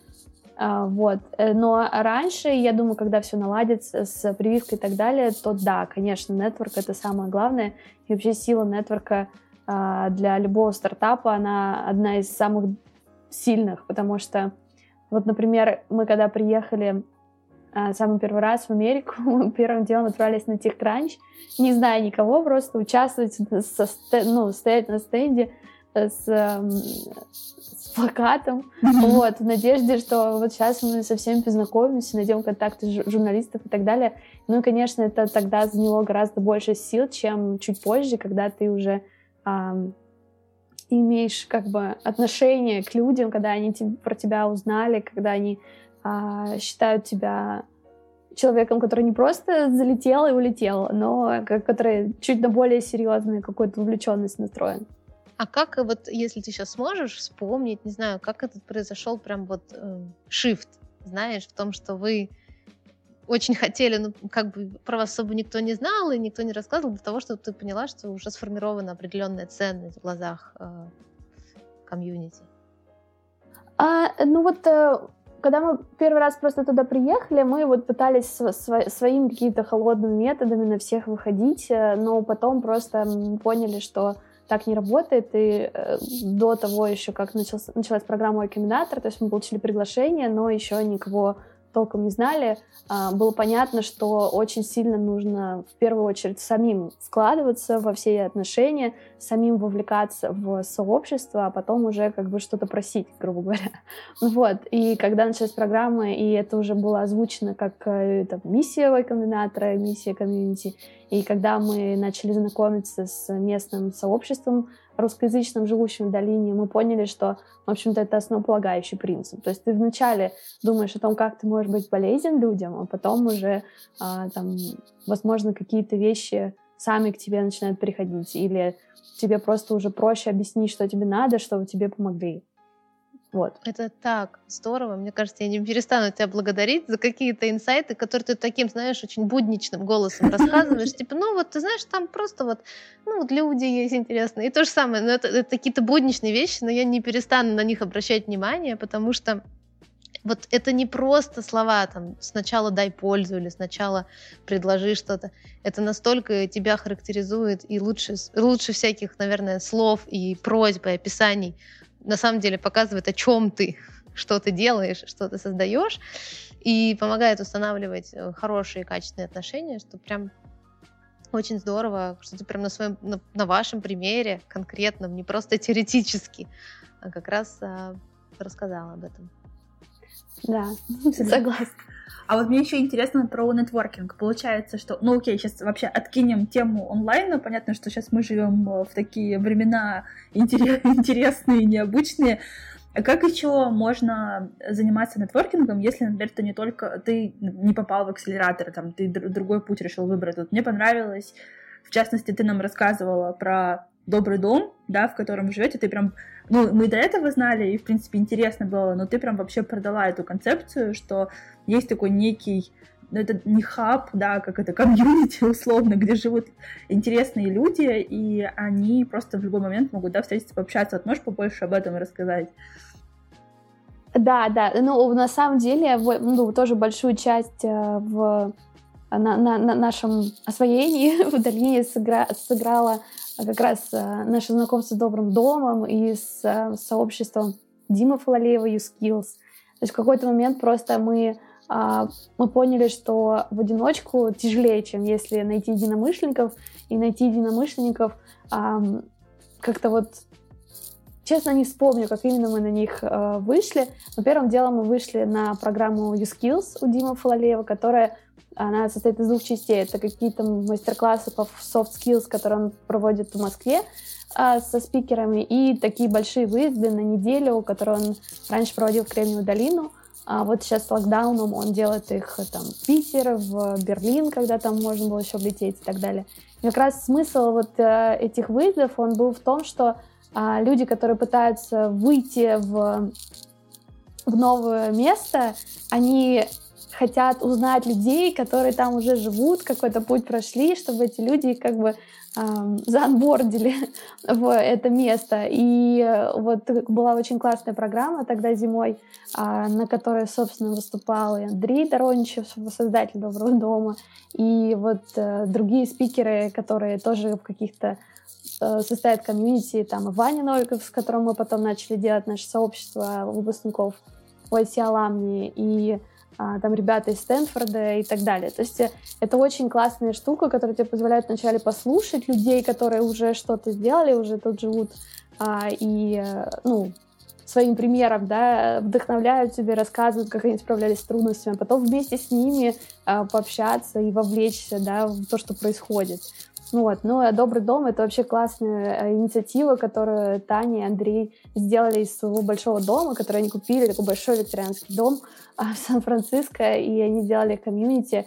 [SPEAKER 3] А, вот. Э, но раньше, я думаю, когда все наладится с прививкой и так далее, то да, конечно, нетворк — это самое главное. И вообще сила нетворка а, для любого стартапа, она одна из самых сильных, потому что вот, например, мы когда приехали а, самый первый раз в Америку, <laughs> первым делом отправились на TechCrunch, не зная никого, просто участвовать, со, ну, стоять на стенде э, с, с плакатом, вот, в надежде, что вот сейчас мы со всеми познакомимся, найдем контакты журналистов и так далее. Ну и, конечно, это тогда заняло гораздо больше сил, чем чуть позже, когда ты уже имеешь как бы отношение к людям, когда они про тебя узнали, когда они а, считают тебя человеком, который не просто залетел и улетел, но который чуть на более серьезную какую-то вовлеченность настроен.
[SPEAKER 1] А как вот, если ты сейчас сможешь вспомнить, не знаю, как этот произошел прям вот э, shift, знаешь, в том, что вы очень хотели, ну, как бы про вас особо никто не знал и никто не рассказывал, для того, чтобы ты поняла, что уже сформирована определенная ценность в глазах э, комьюнити?
[SPEAKER 3] А, ну вот э, когда мы первый раз просто туда приехали, мы вот пытались сво- своими какими-то холодными методами на всех выходить, э, но потом просто поняли, что так не работает, и э, до того еще, как начался, началась программа Аккумулятор, то есть мы получили приглашение, но еще никого толком не знали, а, было понятно, что очень сильно нужно в первую очередь самим вкладываться во все отношения, самим вовлекаться в сообщество, а потом уже как бы что-то просить, грубо говоря. <laughs> Вот. И когда началась программа, и это уже было озвучено как э, там, миссия Y миссия комьюнити, и когда мы начали знакомиться с местным сообществом, русскоязычным, живущим в долине, мы поняли, что, в общем-то, это основополагающий принцип. То есть ты вначале думаешь о том, как ты можешь быть полезен людям, а потом уже, а, там, возможно, какие-то вещи сами к тебе начинают приходить, или тебе просто уже проще объяснить, что тебе надо, чтобы тебе помогли. Вот.
[SPEAKER 1] Это так здорово. Мне кажется, я не перестану тебя благодарить за какие-то инсайты, которые ты таким, знаешь, очень будничным голосом рассказываешь. <laughs> Типа, ну вот, ты знаешь, там просто вот, ну вот люди есть интересные. И то же самое, но это, это какие-то будничные вещи, но я не перестану на них обращать внимание, потому что вот это не просто слова, там, сначала дай пользу или сначала предложи что-то. Это настолько тебя характеризует и лучше, лучше всяких, наверное, слов и просьб и описаний на самом деле показывает, о чем ты, что ты делаешь, что ты создаешь, и помогает устанавливать э, хорошие качественные отношения, что прям очень здорово, что ты прям на своем, на, на вашем примере конкретном, не просто теоретически, а как раз а, рассказала об этом.
[SPEAKER 3] Да, <laughs> согласна.
[SPEAKER 2] А вот мне еще интересно про нетворкинг. Получается, что, ну окей, сейчас вообще откинем тему онлайна. Понятно, что сейчас мы живем в такие времена <laughs> интересные, необычные. А как еще можно заниматься нетворкингом, если, например, ты не только ты не попал в акселератор, там ты другой путь решил выбрать? Вот мне понравилось, в частности, ты нам рассказывала про добрый дом, да, в котором вы живете, ты прям, ну, мы до этого знали, и, в принципе, интересно было, но ты прям вообще продала эту концепцию, что есть такой некий, ну, это не хаб, да, как это комьюнити <laughs> условно, где живут интересные люди, и они просто в любой момент могут, да, встретиться, пообщаться. Вот можешь побольше об этом рассказать?
[SPEAKER 3] Да, да, ну, на самом деле, ну, тоже большую часть э, в на, на, на нашем освоении <laughs> в долине сыгра, сыграла как раз э, наше знакомство с Добрым домом и с э, сообществом Димы Фалалеева YouSkills. То есть в какой-то момент просто мы, а, мы поняли, что в одиночку тяжелее, чем если найти единомышленников, и найти единомышленников как-то вот честно не вспомню, как именно мы на них э, вышли. Но первым делом мы вышли на программу YouSkills у Димы Фалалеева, которая она состоит из двух частей. Это какие-то мастер-классы по soft skills, которые он проводит в Москве а, со спикерами, и такие большие выезды на неделю, которые он раньше проводил в Кремниевую долину. А вот сейчас с локдауном он делает их там, в Питер, в Берлин, когда там можно было еще влететь и так далее. И как раз смысл вот э, этих выездов, он был в том, что а, люди, которые пытаются выйти в, в новое место, они хотят узнать людей, которые там уже живут, какой-то путь прошли, чтобы эти люди как бы эм, <laughs> заанбордили в это место. И вот была очень классная программа тогда зимой, э, на которой, собственно, выступал и Андрей Дороничев, создатель «Доброго дома», и вот э, другие спикеры, которые тоже в каких-то э, состоят комьюнити, там и Ваня Новиков, с которым мы потом начали делать наше сообщество выпускников OIC Аламни, и а, там ребята из Стэнфорда и так далее. То есть э, это очень классная штука, которая тебе позволяет вначале послушать людей, которые уже что-то сделали, уже тут живут, а, и, э, ну, своим примером, да, вдохновляют тебя, рассказывают, как они справлялись с трудностями, а потом вместе с ними а, пообщаться и вовлечься, да, в то, что происходит. Вот. Ну, а «Добрый дом» — это вообще классная э, инициатива, которую Таня и Андрей сделали из своего большого дома, который они купили, такой большой викторианский дом а, в Сан-Франциско, и они сделали комьюнити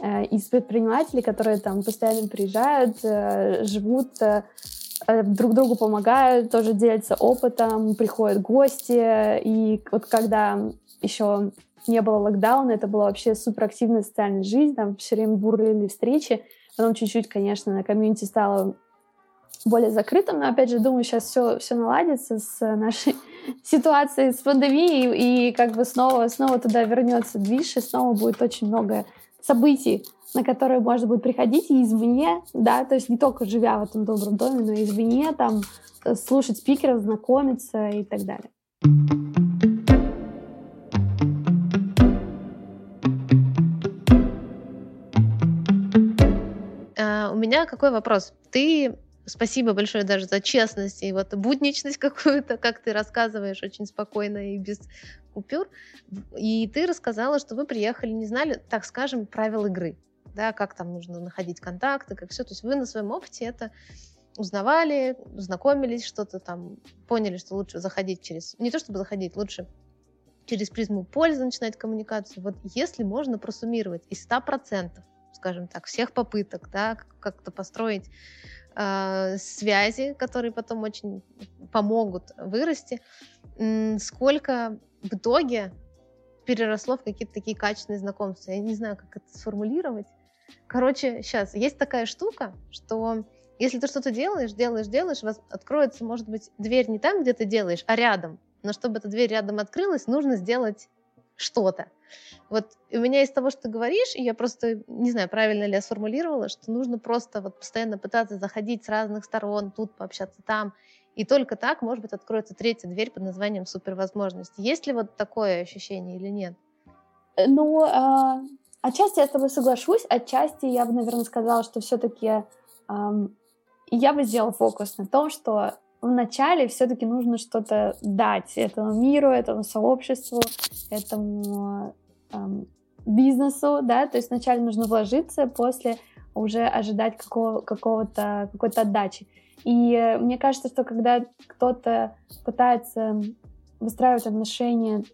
[SPEAKER 3] э, из предпринимателей, которые там постоянно приезжают, э, живут, друг другу помогают, тоже делятся опытом, приходят гости, и вот когда еще не было локдауна, это была вообще суперактивная социальная жизнь, там все время бурлили встречи, Потом чуть-чуть, конечно, на комьюнити стало более закрытым, но, опять же, думаю, сейчас все, все наладится с нашей <laughs> ситуацией, с пандемией, и как бы снова, снова туда вернется движ, и снова будет очень много событий, на которые можно будет приходить и извне, да, то есть не только живя в этом добром доме, но и извне, там, э, слушать спикеров, знакомиться и так далее.
[SPEAKER 1] Меня какой вопрос? Ты Спасибо большое даже за честность и вот будничность <laughs> какую-то, как ты рассказываешь очень спокойно и без купюр. И ты рассказала, что вы приехали, не знали, так скажем, правил игры, да, как там нужно находить контакты, как все. То есть вы на своем опыте это узнавали, знакомились, что-то там поняли, что лучше заходить через... Не то чтобы заходить, лучше через призму пользы начинать коммуникацию. Вот если можно просуммировать из 100%, скажем так, всех попыток, да, как-то построить э, связи, которые потом очень помогут вырасти, сколько в итоге переросло в какие-то такие качественные знакомства. Я не знаю, как это сформулировать. Короче, сейчас есть такая штука, что если ты что-то делаешь, делаешь, делаешь, вас откроется, может быть, дверь не там, где ты делаешь, а рядом. Но чтобы эта дверь рядом открылась, нужно сделать что-то. Вот у меня из того, что ты говоришь, и я просто не знаю, правильно ли я сформулировала, что нужно просто вот постоянно пытаться заходить с разных сторон, тут пообщаться там, и только так, может быть, откроется третья дверь под названием супервозможности. Есть ли вот такое ощущение или нет?
[SPEAKER 3] Э, ну, э, отчасти я с тобой соглашусь, отчасти я бы, наверное, сказала, что все-таки э, я бы сделала фокус на том, что вначале все-таки нужно что-то дать этому миру, этому сообществу, этому эм, бизнесу, да, то есть вначале нужно вложиться, после уже ожидать какого, какого-то, какой-то отдачи. И э, мне кажется, что когда кто-то пытается выстраивать отношения,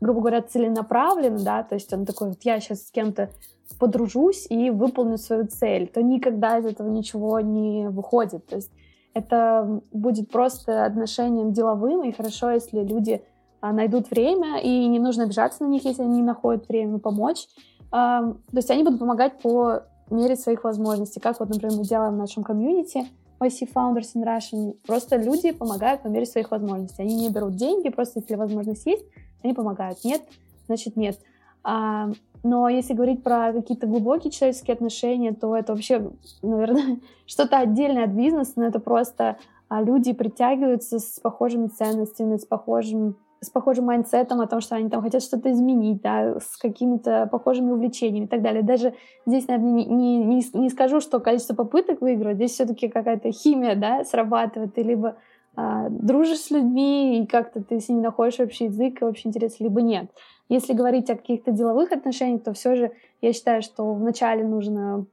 [SPEAKER 3] грубо говоря, целенаправленно, да, то есть он такой, вот я сейчас с кем-то подружусь и выполню свою цель, то никогда из этого ничего не выходит. То есть это будет просто отношением деловым, и хорошо, если люди а, найдут время, и не нужно обижаться на них, если они не находят время помочь. А, то есть они будут помогать по мере своих возможностей, как вот, например, мы делаем в нашем комьюнити YC Founders in Russian. Просто люди помогают по мере своих возможностей. Они не берут деньги, просто если возможность есть, они помогают. Нет, значит нет. А, но если говорить про какие-то глубокие человеческие отношения, то это вообще, наверное, <laughs> что-то отдельное от бизнеса, но это просто а, люди притягиваются с похожими ценностями, с похожим с похожим mindset ом о том, что они там хотят что-то изменить, да, с какими-то похожими увлечениями и так далее. Даже здесь, наверное, не, не, не, скажу, что количество попыток выигрывать, здесь все-таки какая-то химия, да, срабатывает, и либо а, дружишь с людьми, и как-то ты с ними находишь общий язык и общий интерес, либо нет. Если говорить о каких-то деловых отношениях, то все же я считаю, что вначале нужно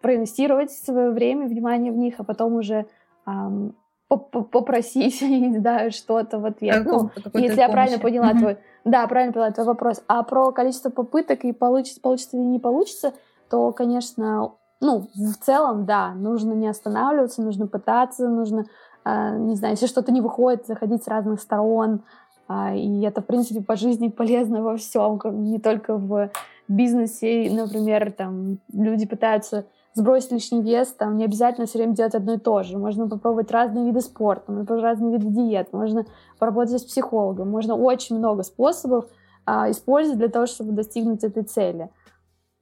[SPEAKER 3] проинвестировать свое время, внимание в них, а потом уже эм, попросить, <laughs> не знаю, что-то в ответ. ну, если я правильно поняла твой... Да, правильно поняла твой вопрос. А про количество попыток и получится, получится или не получится, то, конечно, ну, в целом, да, нужно не останавливаться, нужно пытаться, нужно, э, не знаю, если что-то не выходит, заходить с разных сторон, и это, в принципе, по жизни полезно во всем, не только в бизнесе. Например, там люди пытаются сбросить лишний вес, там не обязательно все время делать одно и то же. Можно попробовать разные виды спорта, можно разные виды диет, можно поработать с психологом, можно очень много способов а, использовать для того, чтобы достигнуть этой цели.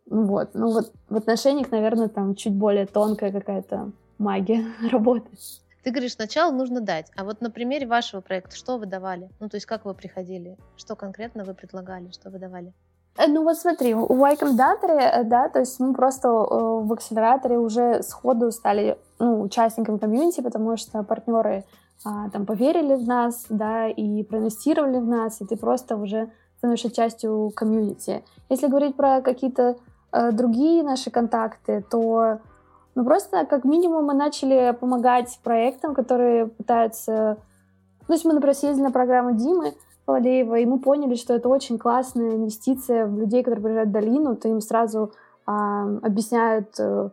[SPEAKER 3] Вот. Ну вот в отношениях, наверное, там чуть более тонкая какая-то магия <laughs> работает.
[SPEAKER 1] Ты говоришь, сначала нужно дать. А вот на примере вашего проекта, что вы давали? Ну, то есть как вы приходили? Что конкретно вы предлагали? Что вы давали?
[SPEAKER 3] Э, ну вот смотри, в Y Combinator, э, да, то есть мы просто э, в акселераторе уже сходу стали ну, участниками комьюнити, потому что партнеры а, там поверили в нас, да, и проинвестировали в нас, и ты просто уже становишься частью комьюнити. Если говорить про какие-то э, другие наши контакты, то ну, просто как минимум мы начали помогать проектам, которые пытаются... Ну, то есть мы, например, съездили на программу Димы Валеева, и мы поняли, что это очень классная инвестиция в людей, которые приезжают в долину. Ты им сразу а, объясняют э,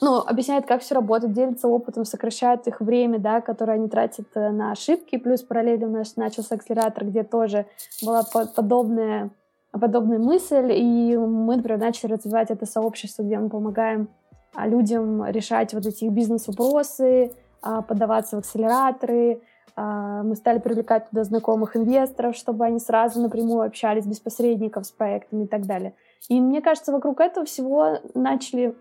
[SPEAKER 3] ну, объясняет, как все работает, делится опытом, сокращает их время, да, которое они тратят э, на ошибки. Плюс параллельно у нас начался акселератор, где тоже была подобная, подобная мысль, и мы, например, начали развивать это сообщество, где мы помогаем людям решать вот эти бизнес-вопросы, а, подаваться в акселераторы. А, мы стали привлекать туда знакомых инвесторов, чтобы они сразу напрямую общались без посредников с проектами и так далее. И мне кажется, вокруг этого всего начали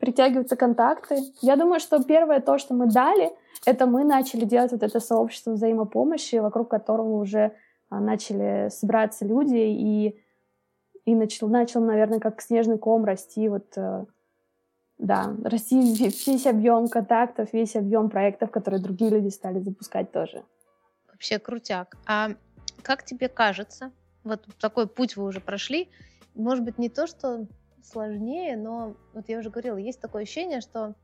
[SPEAKER 3] притягиваться контакты. Я думаю, что первое то, что мы дали, это мы начали делать вот это сообщество взаимопомощи, вокруг которого уже начали собираться люди, и, и начал, начал, наверное, как снежный ком расти вот да, расти весь объем контактов, весь объем проектов, которые другие люди стали запускать тоже.
[SPEAKER 1] Вообще крутяк. А как тебе кажется, вот такой путь вы уже прошли, может быть, не то, что сложнее, но вот я уже говорила, есть такое ощущение, что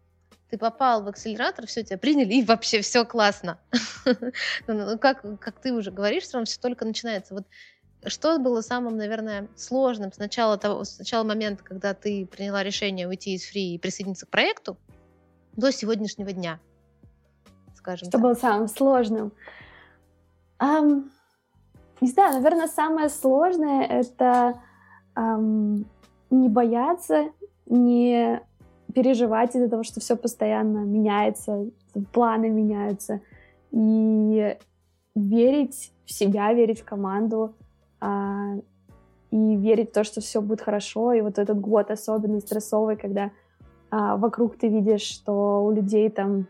[SPEAKER 1] ты попал в акселератор, все тебя приняли, и вообще все классно. <laughs> Ну, ну, как, как ты уже говоришь, все только начинается. Вот что было самым, наверное, сложным с начала, того, с начала момента, когда ты приняла решение уйти из фри и присоединиться к проекту, до сегодняшнего дня, скажем
[SPEAKER 3] Что так. было самым сложным? Um, не знаю, наверное, самое сложное — это um, не бояться, не переживать из-за того, что все постоянно меняется, планы меняются, и верить в себя, верить в команду, а, и верить в то, что все будет хорошо. И вот этот год особенно стрессовый, когда а, вокруг ты видишь, что у людей там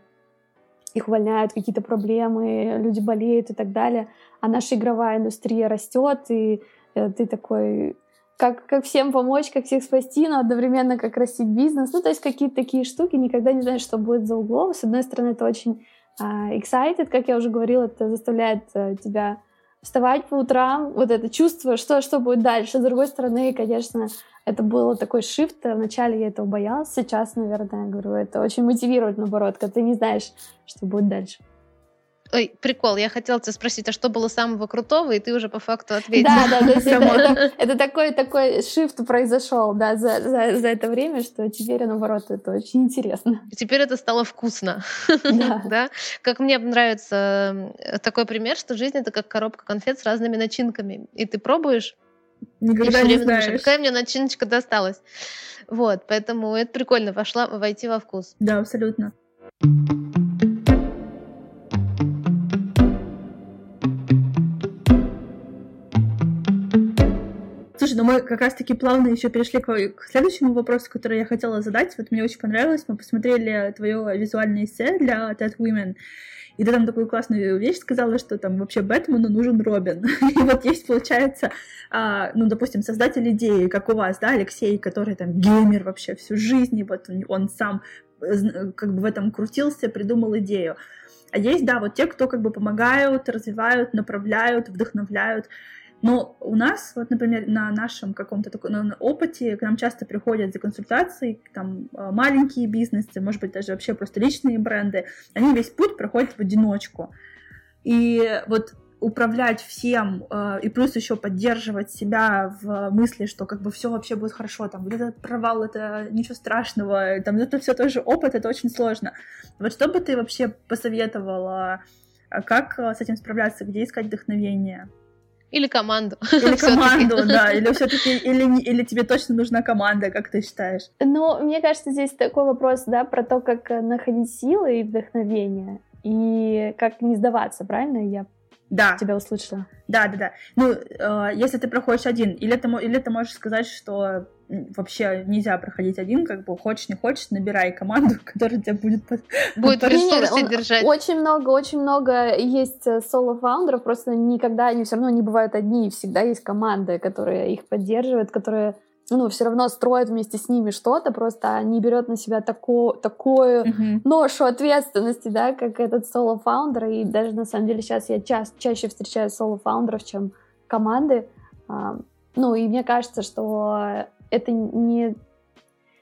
[SPEAKER 3] их увольняют, какие-то проблемы, люди болеют и так далее, а наша игровая индустрия растет, и э, ты такой, как, как всем помочь, как всех спасти, но одновременно как растить бизнес. Ну, то есть какие-то такие штуки, никогда не знаешь, что будет за углом. С одной стороны, это очень uh, excited, как я уже говорила, это заставляет uh, тебя вставать по утрам, вот это чувство, что, что будет дальше. С другой стороны, конечно, это было такой шифт. Вначале я этого боялась, сейчас, наверное, говорю, это очень мотивирует, наоборот, когда ты не знаешь, что будет дальше.
[SPEAKER 1] Ой, прикол, я хотела тебя спросить, а что было самого крутого, и ты уже по факту ответила.
[SPEAKER 3] Да, да, есть <laughs> это, такой, такой шифт произошел, да, за, за, за это время, что теперь, наоборот, это очень интересно.
[SPEAKER 1] Теперь это стало вкусно. <laughs> Да. да? Как мне нравится такой пример, что жизнь — это как коробка конфет с разными начинками. И ты пробуешь,
[SPEAKER 2] Никогда и не знаешь. Думаешь,
[SPEAKER 1] какая мне начиночка досталась. Вот, поэтому это прикольно, вошла, войти во вкус.
[SPEAKER 2] Да, абсолютно. Слушай, ну мы как раз-таки плавно еще перешли к, к следующему вопросу, который я хотела задать. Вот мне очень понравилось. Мы посмотрели твое визуальное эссе для Ted Women. И ты там такую классную вещь сказала, что там вообще Бэтмену нужен Робин. <laughs> И вот есть, получается, а, ну, допустим, создатель идеи, как у вас, да, Алексей, который там геймер вообще всю жизнь, и вот он, он сам как бы в этом крутился, придумал идею. А есть, да, вот те, кто как бы помогают, развивают, направляют, вдохновляют. Но у нас, вот, например, на нашем каком-то таком опыте к нам часто приходят за консультацией там а, маленькие бизнесы, может быть, даже вообще просто личные бренды. Они весь путь проходят в одиночку. И вот управлять всем э, и плюс еще поддерживать себя в мысли, что как бы все вообще будет хорошо, там вот этот провал это ничего страшного, там это все тоже опыт, это очень сложно. Вот что бы ты вообще посоветовала, а как с этим справляться, где искать вдохновение?
[SPEAKER 1] Или команду. <laughs>
[SPEAKER 2] Или команду, да. <laughs> Или все-таки, или, или тебе точно нужна команда, как ты считаешь?
[SPEAKER 3] Ну, мне кажется, здесь такой вопрос, да, про то, как находить силы и вдохновение, и как не сдаваться, правильно я
[SPEAKER 2] да.
[SPEAKER 3] тебя услышала?
[SPEAKER 2] Да, да, да. Ну, э, если ты проходишь один, или ты, или ты можешь сказать, что вообще нельзя проходить один, как бы хочешь, не хочешь, набирай команду, <laughs> которая тебя будет
[SPEAKER 1] будет ресурсы держать.
[SPEAKER 3] Очень много, очень много есть э, solo-founder ов, просто никогда они все равно не бывают одни, всегда есть команда, которая их поддерживает, которая ну, все равно строит вместе с ними что-то, просто не берет на себя тако, такую mm-hmm. ношу ответственности, да, как этот solo-founder. И даже на самом деле сейчас я ча- чаще встречаю solo-founder ов, чем команды. А, ну, и мне кажется, что это не...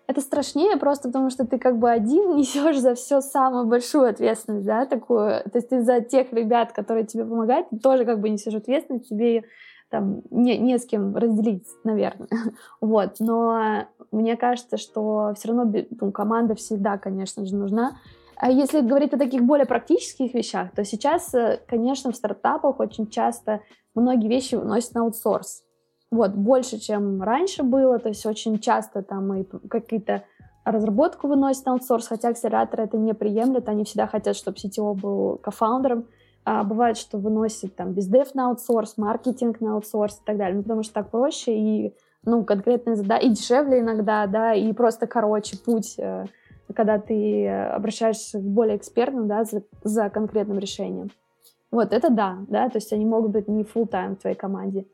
[SPEAKER 3] Это страшнее просто потому, что ты как бы один <laughs> несешь за все самую большую ответственность, да, такую. То есть ты за тех ребят, которые тебе помогают, ты тоже как бы несешь ответственность, тебе там не, не с кем разделить, наверное. <laughs> вот. Но мне кажется, что все равно ну, команда всегда, конечно же, нужна. А если говорить о таких более практических вещах, то сейчас, э, конечно, в стартапах очень часто многие вещи выносят на аутсорс. Вот, больше, чем раньше было, то есть очень часто там и какие-то разработку выносят на аутсорс, хотя акселераторы это не приемлют, они всегда хотят, чтобы CTO был кофаундером, а бывает, что выносит там бездев на аутсорс, маркетинг на аутсорс и так далее, ну, потому что так проще и ну, конкретные задачи, и дешевле иногда, да, и просто короче путь, э, когда ты обращаешься к более экспертным, да, за, за конкретным решением. Вот, это да, да, то есть они могут быть не full time в твоей команде.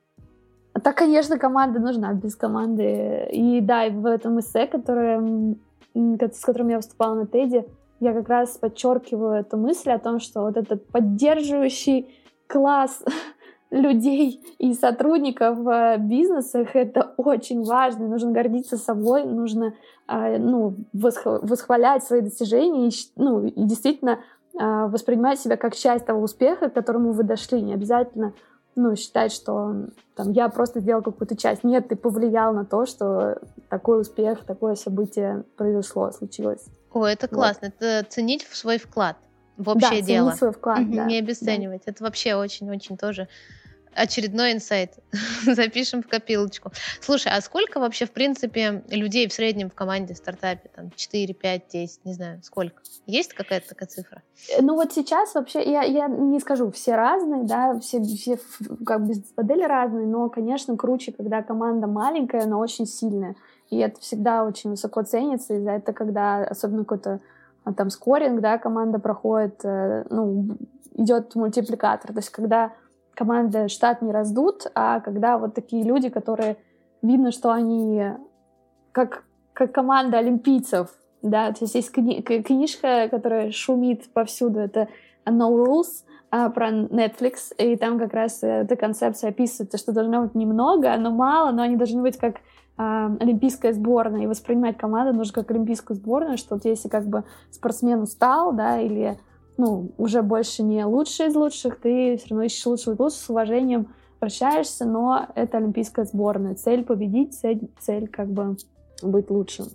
[SPEAKER 3] Так, конечно, команда нужна, без команды. И да, и в этом эссе, которое, с которым я выступала на Теди, я как раз подчеркиваю эту мысль о том, что вот этот поддерживающий класс <laughs> людей и сотрудников в бизнесах это очень важно. Нужно гордиться собой, нужно а, ну, восхвалять свои достижения и, ну, и действительно а, воспринимать себя как часть того успеха, к которому вы дошли. Не обязательно ну, считать, что там, я просто сделал какую-то часть. Нет, ты повлиял на то, что такой успех, такое событие произошло, случилось.
[SPEAKER 1] О, это классно. Вот. Это ценить свой вклад в общее да, дело.
[SPEAKER 3] свой вклад, да.
[SPEAKER 1] Не обесценивать. Да. Это вообще очень-очень тоже очередной инсайт. <laughs> Запишем в копилочку. Слушай, а сколько вообще, в принципе, людей в среднем в команде в стартапе? Там 4, 5, 10, не знаю, сколько? Есть какая-то такая цифра?
[SPEAKER 3] Ну вот сейчас вообще, я, я не скажу, все разные, да, все, все как бы модели разные, но, конечно, круче, когда команда маленькая, но очень сильная. И это всегда очень высоко ценится, и за это, когда особенно какой-то а, там скоринг, да, команда проходит, э, ну, идет мультипликатор. То есть когда команда штат не раздут, а когда вот такие люди, которые видно, что они как, как команда олимпийцев, да, то есть есть кни книжка, которая шумит повсюду, это No Rules, а, про Netflix, и там как раз эта концепция описывается, что должно быть немного, но мало, но они должны быть как а, олимпийская сборная, и воспринимать команду нужно как олимпийскую сборную, что вот если как бы спортсмен устал, да, или ну, уже больше не лучший из лучших, ты все равно ищешь лучшего из лучших, с уважением прощаешься, но это олимпийская сборная. Цель победить, цель, цель как бы быть лучшим.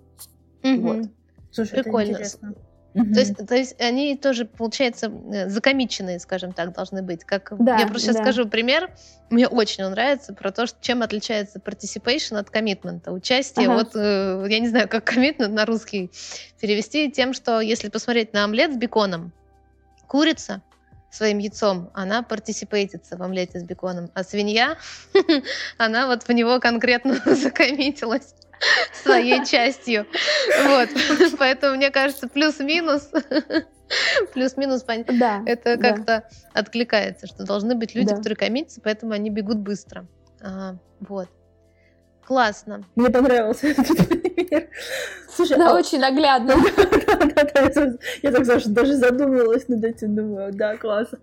[SPEAKER 1] Угу. Вот. Слушай, Прикольно. это интересно. То, есть, то есть они тоже, получается, э, закомиченные, скажем так, должны быть. Как да, я просто сейчас да. скажу пример. Мне очень он нравится про то, чем отличается participation от коммитмента. Участие, ага. вот э, я не знаю, как коммитмент на русский перевести, тем, что если посмотреть на омлет с беконом, курица своим яйцом, она партисипейтится в омлете с беконом, а свинья, <laughs> она вот в него конкретно <laughs> закоммитилась <laughs> своей частью. Вот. Поэтому, мне кажется, плюс-минус Плюс-минус да, это как-то да. откликается, что должны быть люди, да. которые коммитятся, поэтому они бегут быстро. А, вот. Классно.
[SPEAKER 2] Мне понравился этот <laughs> пример.
[SPEAKER 3] Слушай, да, а... очень наглядно. <laughs>
[SPEAKER 2] Да-да-да, я так даже задумывалась над этим, думаю, да, классно.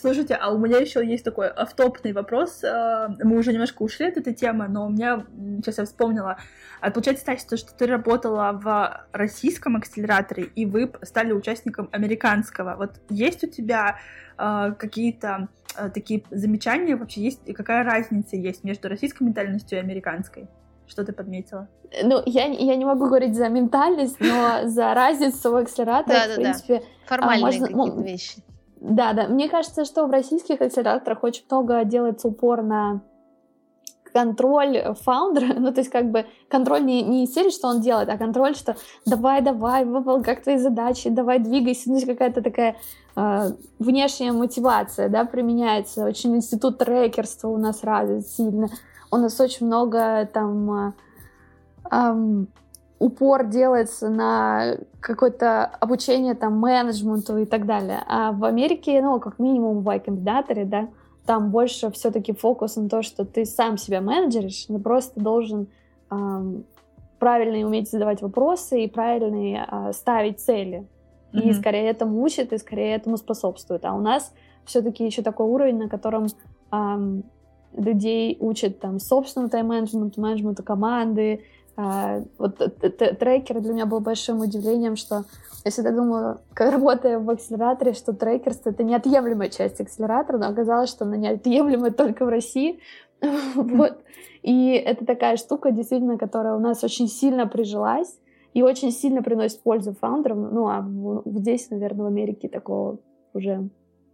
[SPEAKER 2] Слушайте, а у меня еще есть такой автопный вопрос. А, мы уже немножко ушли от этой темы, но у меня сейчас я вспомнила. А получается, Стась, то, что ты работала в российском акселераторе, и вы стали участником американского. Вот есть у тебя э, какие-то э, такие замечания вообще? Есть какая разница есть между российской ментальностью и американской? Что ты подметила?
[SPEAKER 3] Ну, я, я не могу говорить за ментальность, но за разницу в акселераторах, в принципе...
[SPEAKER 1] Формальные какие-то вещи.
[SPEAKER 3] Да, да. Мне кажется, что в российских акселераторах очень много делается упор на контроль фаундера, <laughs> ну, то есть как бы контроль не, не из серии, что он делает, а контроль, что давай, давай, выполняй как твои задачи, давай, двигайся, ну, какая-то такая э, внешняя мотивация, да, применяется. Очень институт трекерства у нас развит сильно. У нас очень много там э, э, упор делается на какое-то обучение там менеджменту и так далее. А в Америке, ну, как минимум в Y-комбинаторе, да, там больше все-таки фокус на то, что ты сам себя менеджеришь, ты просто должен эм, правильно уметь задавать вопросы и правильно э, ставить цели. Mm-hmm. И скорее этому учат, и скорее этому способствует. А у нас все-таки еще такой уровень, на котором эм, людей учат там собственному тайм-менеджменту, менеджменту команды, вот трекер для меня был большим удивлением, что я всегда думала, как работая в акселераторе, что трекерство — это неотъемлемая часть акселератора, но оказалось, что она неотъемлемая только в России. <laughs> вот. И это такая штука, действительно, которая у нас очень сильно прижилась и очень сильно приносит пользу фаундерам. Ну, а здесь, наверное, в Америке такого уже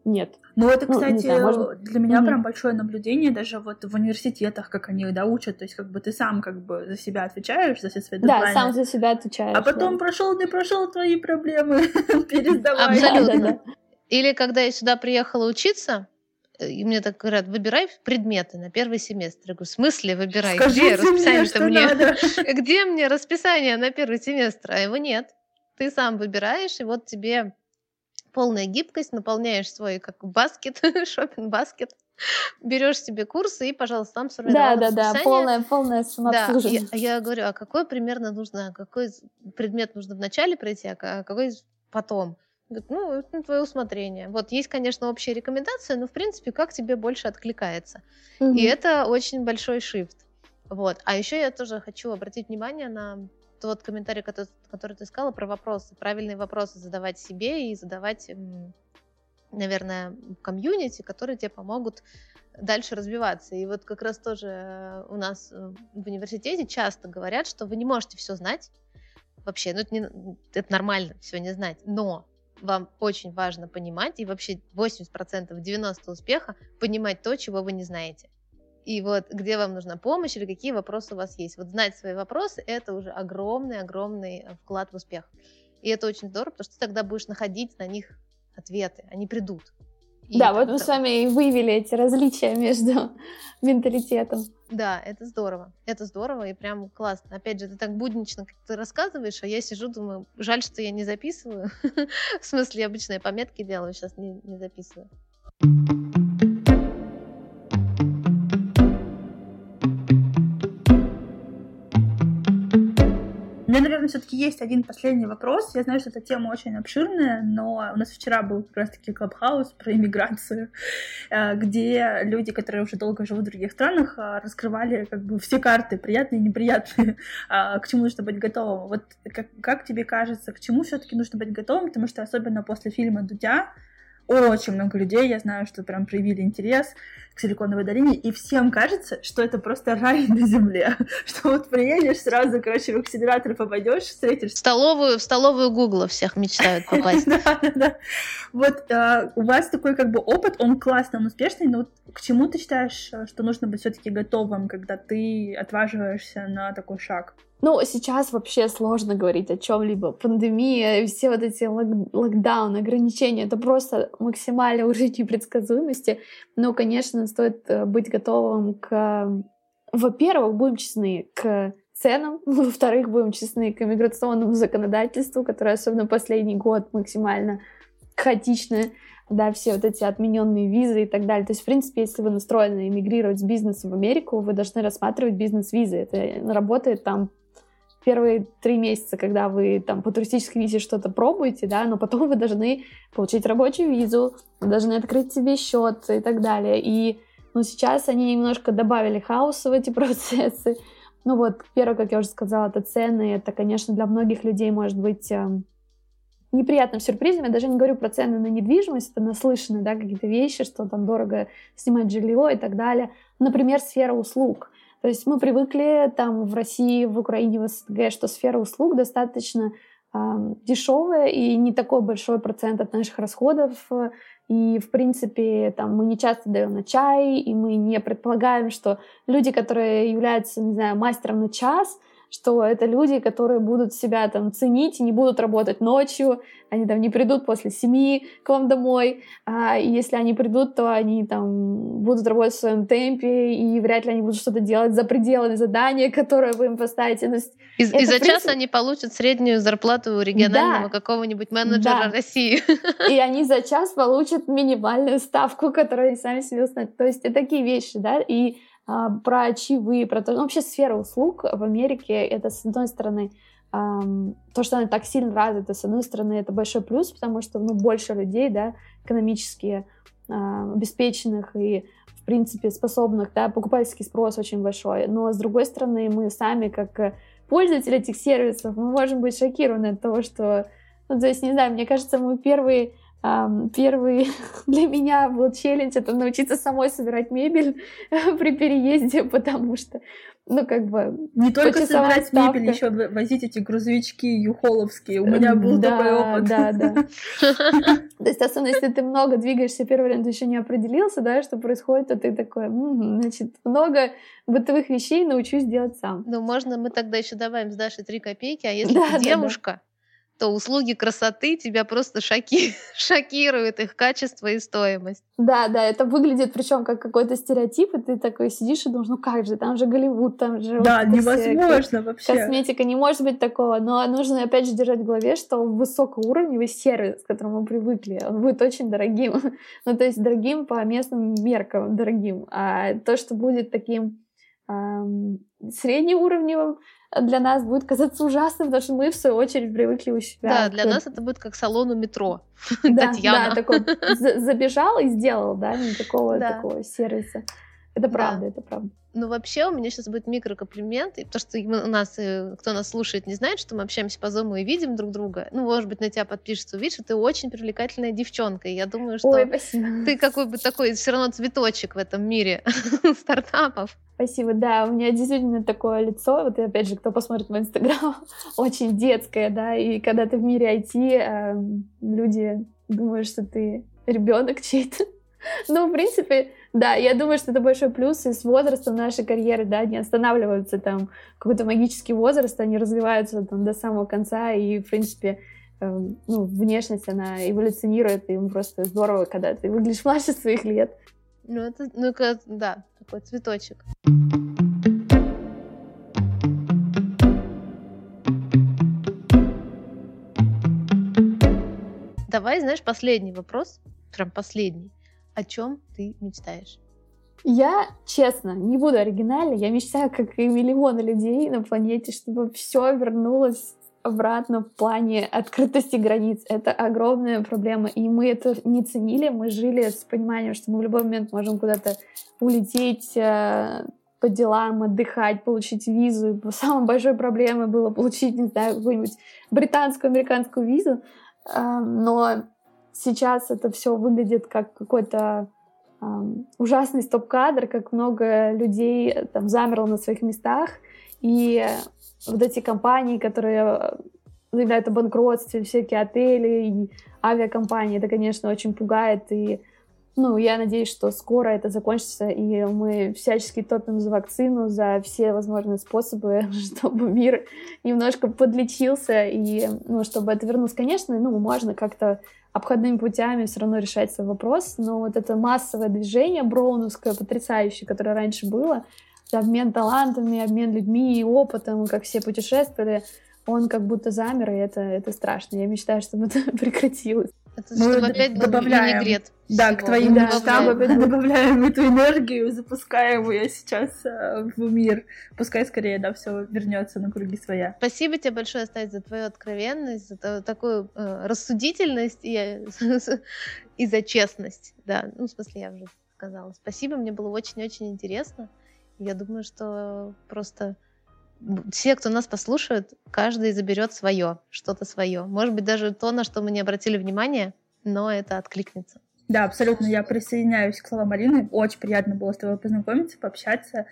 [SPEAKER 3] нет.
[SPEAKER 2] Ну, это, кстати, ну, знаю, может... для меня mm-hmm. прям большое наблюдение, даже вот в университетах, как они да, учат, то есть как бы ты сам как бы за себя отвечаешь, за все свои
[SPEAKER 3] дедлайны. Да, сам за себя отвечаешь.
[SPEAKER 2] А потом
[SPEAKER 3] да.
[SPEAKER 2] прошел, не прошел твои проблемы, <laughs> пересдавай.
[SPEAKER 1] Абсолютно. Или когда я сюда приехала учиться, э, и мне так говорят, выбирай предметы на первый семестр. Я говорю, в смысле выбирай? Скажите Где расписание-то мне? <laughs> Где мне расписание на первый семестр? А его нет. Ты сам выбираешь, и вот тебе полная гибкость, наполняешь свой как баскет, <laughs> шопинг баскет, берешь себе курсы и, пожалуйста, там
[SPEAKER 3] сформировала Да, да, да, полное, полное самообслуживание.
[SPEAKER 1] Да, я, я говорю, а какой примерно нужно, какой предмет нужно вначале пройти, а какой потом? Говорит, ну, это твое усмотрение. Вот есть, конечно, общая рекомендация, но, в принципе, как тебе больше откликается. Угу. И это очень большой шифт. Вот. А еще я тоже хочу обратить внимание на тот комментарий, который, который ты сказала про вопросы, правильные вопросы задавать себе и задавать, наверное, комьюнити, которые тебе помогут дальше развиваться. И вот как раз тоже э, у нас э, в университете часто говорят, что вы не можете все знать. Вообще, ну это, не, это нормально все не знать, но вам очень важно понимать, и вообще 80%, 90% успеха понимать то, чего вы не знаете и вот где вам нужна помощь или какие вопросы у вас есть. Вот знать свои вопросы – это уже огромный-огромный э, вклад в успех. И это очень здорово, потому что ты тогда будешь находить на них ответы, они придут.
[SPEAKER 3] И да, вот мы с вами и выявили эти различия между <laughs> менталитетом.
[SPEAKER 1] Да, это здорово. Это здорово и прям классно. Опять же, ты так буднично как ты рассказываешь, а я сижу, думаю, жаль, что я не записываю. <laughs> В смысле, обычные пометки делаю, сейчас не, не записываю.
[SPEAKER 2] Меня, наверное, все-таки есть один последний вопрос. Я знаю, что эта тема очень обширная, но у нас вчера был как раз-таки клабхаус про иммиграцию, э, где люди, которые уже долго живут в других странах, э, раскрывали как бы все карты, приятные и неприятные, <laughs> а, к чему нужно быть готовым. Вот как, как тебе кажется, к чему все-таки нужно быть готовым? Потому что особенно после фильма «Дудя» очень много людей, я знаю, что прям проявили интерес к Силиконовой долине, и всем кажется, что это просто рай на земле, <laughs> что вот приедешь сразу, короче, в акселератор попадешь, встретишь... В
[SPEAKER 1] столовую, в столовую Гугла всех мечтают попасть. <laughs> Да, да, да.
[SPEAKER 2] Вот а, у вас такой как бы опыт, он классный, он успешный, но к чему ты считаешь, что нужно быть все-таки готовым, когда ты отваживаешься на такой шаг?
[SPEAKER 3] Ну, сейчас вообще сложно говорить о чем-либо. Пандемия, все вот эти лок- локдауны, ограничения, это просто максимальный <laughs> уровень непредсказуемости. Но, конечно, стоит э, быть готовым к... Во-первых, будем честны, к ценам, <laughs> во-вторых, будем честны к иммиграционному законодательству, которое особенно последний год максимально хаотичное. да, все вот эти отмененные визы и так далее. То есть, в принципе, если вы настроены эмигрировать с бизнеса в Америку, вы должны рассматривать бизнес-визы. Это работает там первые три месяца, когда вы там по туристической визе что-то пробуете, да, но потом <laughs> вы должны получить рабочую визу, должны открыть себе счет и так далее. И ну, сейчас они немножко добавили хаоса в эти <laughs> процессы. Ну вот, первое, как я уже сказала, это цены. Это, конечно, для многих людей может быть э, неприятным сюрпризом. Я даже не говорю про цены на недвижимость, это наслышаны, да, какие-то вещи, что там дорого снимать жилье и так далее. Например, сфера услуг. То есть мы привыкли там в России, в Украине, в СНГ, что сфера услуг достаточно э, дешевая и не такой большой процент от наших расходов. И, в принципе, там мы не часто даем на чай, и мы не предполагаем, что люди, которые являются, не знаю, мастером на час, что это люди, которые будут себя там ценить и не будут работать ночью, они там не придут после семи к вам домой, а если они придут, то они там будут работать в своем темпе, и вряд ли они будут что-то делать за пределами задания, <laughs> которое вы им поставите.
[SPEAKER 1] И, и за час они получат среднюю зарплату регионального да. какого-нибудь менеджера да. России. <laughs>
[SPEAKER 3] И <laughs> они за час получат минимальную ставку, которую они сами себе установят. То есть это такие вещи, да, и про чаевые, про то, ну, вообще сфера услуг в Америке, это, с одной стороны, то, что она так сильно развита, с одной стороны, это большой плюс, потому что ну, больше людей, да, экономически а, обеспеченных и, в принципе, способных, да, покупательский спрос очень большой. Но, с другой стороны, мы сами, как пользователи этих сервисов, мы можем быть шокированы от того, что, ну, то есть, не знаю, мне кажется, мы первые Первый <laughs> для меня был челлендж это научиться самой собирать мебель <laughs> при переезде, потому что, ну, как бы...
[SPEAKER 2] Не только собирать ставка. мебель, еще возить эти грузовички юхоловские. У меня был да, такой опыт.
[SPEAKER 3] Да, да. <laughs> То есть, особенно если ты много двигаешься, первый вариант еще не определился, да, что происходит, то ты такой, значит, много бытовых вещей научусь делать сам.
[SPEAKER 1] Ну, можно мы тогда еще добавим с Дашей три копейки, а если ты девушка, то услуги красоты тебя просто шоки... <laughs> шокируют, их качество и стоимость.
[SPEAKER 3] Да, да, это выглядит причем как какой-то стереотип, и ты такой сидишь и думаешь, ну как же, там же Голливуд, там же...
[SPEAKER 2] Да, вот невозможно вообще.
[SPEAKER 3] Косметика, не может быть такого, но нужно опять же держать в голове, что высокоуровневый сервис, к которому мы привыкли, он будет очень дорогим. <laughs> ну, то есть дорогим по местным меркам, дорогим. А то, что будет таким эм, среднеуровневым, для нас будет казаться ужасным, потому что мы, в свою очередь, привыкли у себя.
[SPEAKER 1] Да, для нас это будет как салон у метро. <laughs>
[SPEAKER 3] Да, Татьяна. да, такой забежал и сделал, да, никакого такого сервиса. Это правда, это правда.
[SPEAKER 1] Ну, вообще, у меня сейчас будет микрокомплимент, то, что мы, у нас, э, кто нас слушает, не знает, что мы общаемся по зуму и видим друг друга. Ну, может быть, на тебя подпишется, увидишь, что ты очень привлекательная девчонка. И я думаю, что
[SPEAKER 3] Ой, спасибо.
[SPEAKER 1] ты какой бы такой все равно цветочек в этом мире <laughs> стартапов.
[SPEAKER 3] Спасибо, да, у меня действительно такое лицо, вот и опять же, кто посмотрит мой инстаграм, <laughs> очень детское, да, и когда ты в мире IT, эм, люди думают, что ты ребенок чей-то. <laughs> Ну, в принципе, да, я думаю, что это большой плюс, и с возрастом нашей карьеры, да, не останавливаются там какой-то магический возраст, они развиваются там до самого конца, и, в принципе, э, ну, внешность, она эволюционирует, и просто здорово, когда ты выглядишь <laughs> младше своих лет.
[SPEAKER 1] Ну, это, ну, да, такой цветочек. Давай, знаешь, последний вопрос, прям последний о чем ты мечтаешь?
[SPEAKER 3] Я, честно, не буду оригинальной, я мечтаю, как и миллионы людей на планете, чтобы все вернулось обратно в плане открытости границ. Это огромная проблема, и мы это не ценили, мы жили с пониманием, что мы в любой момент можем куда-то улететь э, по делам, отдыхать, получить визу. Самой большой проблемой было получить, не знаю, какую-нибудь британскую, американскую визу. Э, но сейчас это все выглядит как какой-то э, ужасный стоп-кадр, как много людей э, там замерло на своих местах, и вот эти компании, которые заявляют о банкротстве, всякие отели и авиакомпании, это, конечно, очень пугает, и ну, я надеюсь, что скоро это закончится, и мы всячески топим за вакцину, за все возможные способы, <laughs> чтобы мир немножко подлечился, и, ну, чтобы это вернулось. Конечно, ну, можно как-то обходными путями все равно решать свой вопрос, но вот это массовое движение броуновское, потрясающее, которое раньше было, обмен талантами, обмен людьми и опытом, как все путешествовали, он как будто замер, и это, это страшно. Я мечтаю, чтобы это <laughs> прекратилось.
[SPEAKER 1] Это Мы чтобы опять добавляем, винегрет.
[SPEAKER 2] Да, всего. к твоим да, мечтам добавляем. добавляем эту энергию, запускаем ее сейчас э, в мир. Пускай скорее, да, все вернется на круги своя.
[SPEAKER 1] Спасибо тебе большое, Стась, за твою откровенность, за такую э, рассудительность и, <laughs> и за честность. Да, ну, в смысле, я уже сказала. Спасибо, мне было очень-очень интересно. Я думаю, что просто все, кто нас послушает, каждый заберет свое, что-то свое. Может быть, даже то, на что мы не обратили внимания, но это откликнется.
[SPEAKER 2] Да, абсолютно. Я присоединяюсь к словам Марины. Очень приятно было с тобой познакомиться, пообщаться.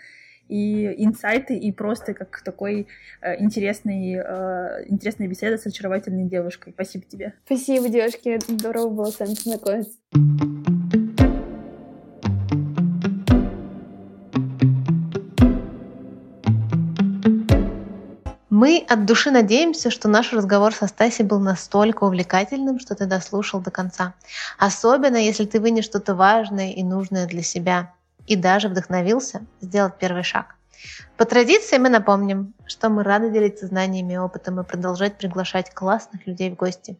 [SPEAKER 2] И инсайты, и просто как такой э, интересный, э, интересная беседа с очаровательной девушкой. Спасибо тебе.
[SPEAKER 3] Спасибо, девушки. Здорово было с вами познакомиться.
[SPEAKER 1] Мы от души надеемся, что наш разговор со Стасей был настолько увлекательным, что ты дослушал до конца. Особенно, если ты вынес что-то важное и нужное для себя и даже вдохновился сделать первый шаг. По традиции мы напомним, что мы рады делиться знаниями и опытом и продолжать приглашать классных людей в гости.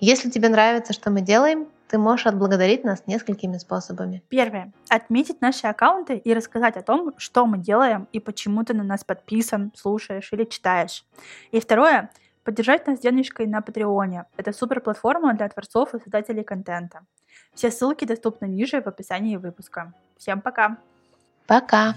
[SPEAKER 1] Если тебе нравится, что мы делаем, ты можешь отблагодарить нас несколькими способами.
[SPEAKER 2] Первое. Отметить наши аккаунты и рассказать о том, что мы делаем и почему ты на нас подписан, слушаешь или читаешь. И второе. Поддержать нас денежкой на Патреоне. Это супер платформа для творцов и создателей контента. Все ссылки доступны ниже в описании выпуска. Всем пока!
[SPEAKER 1] Пока!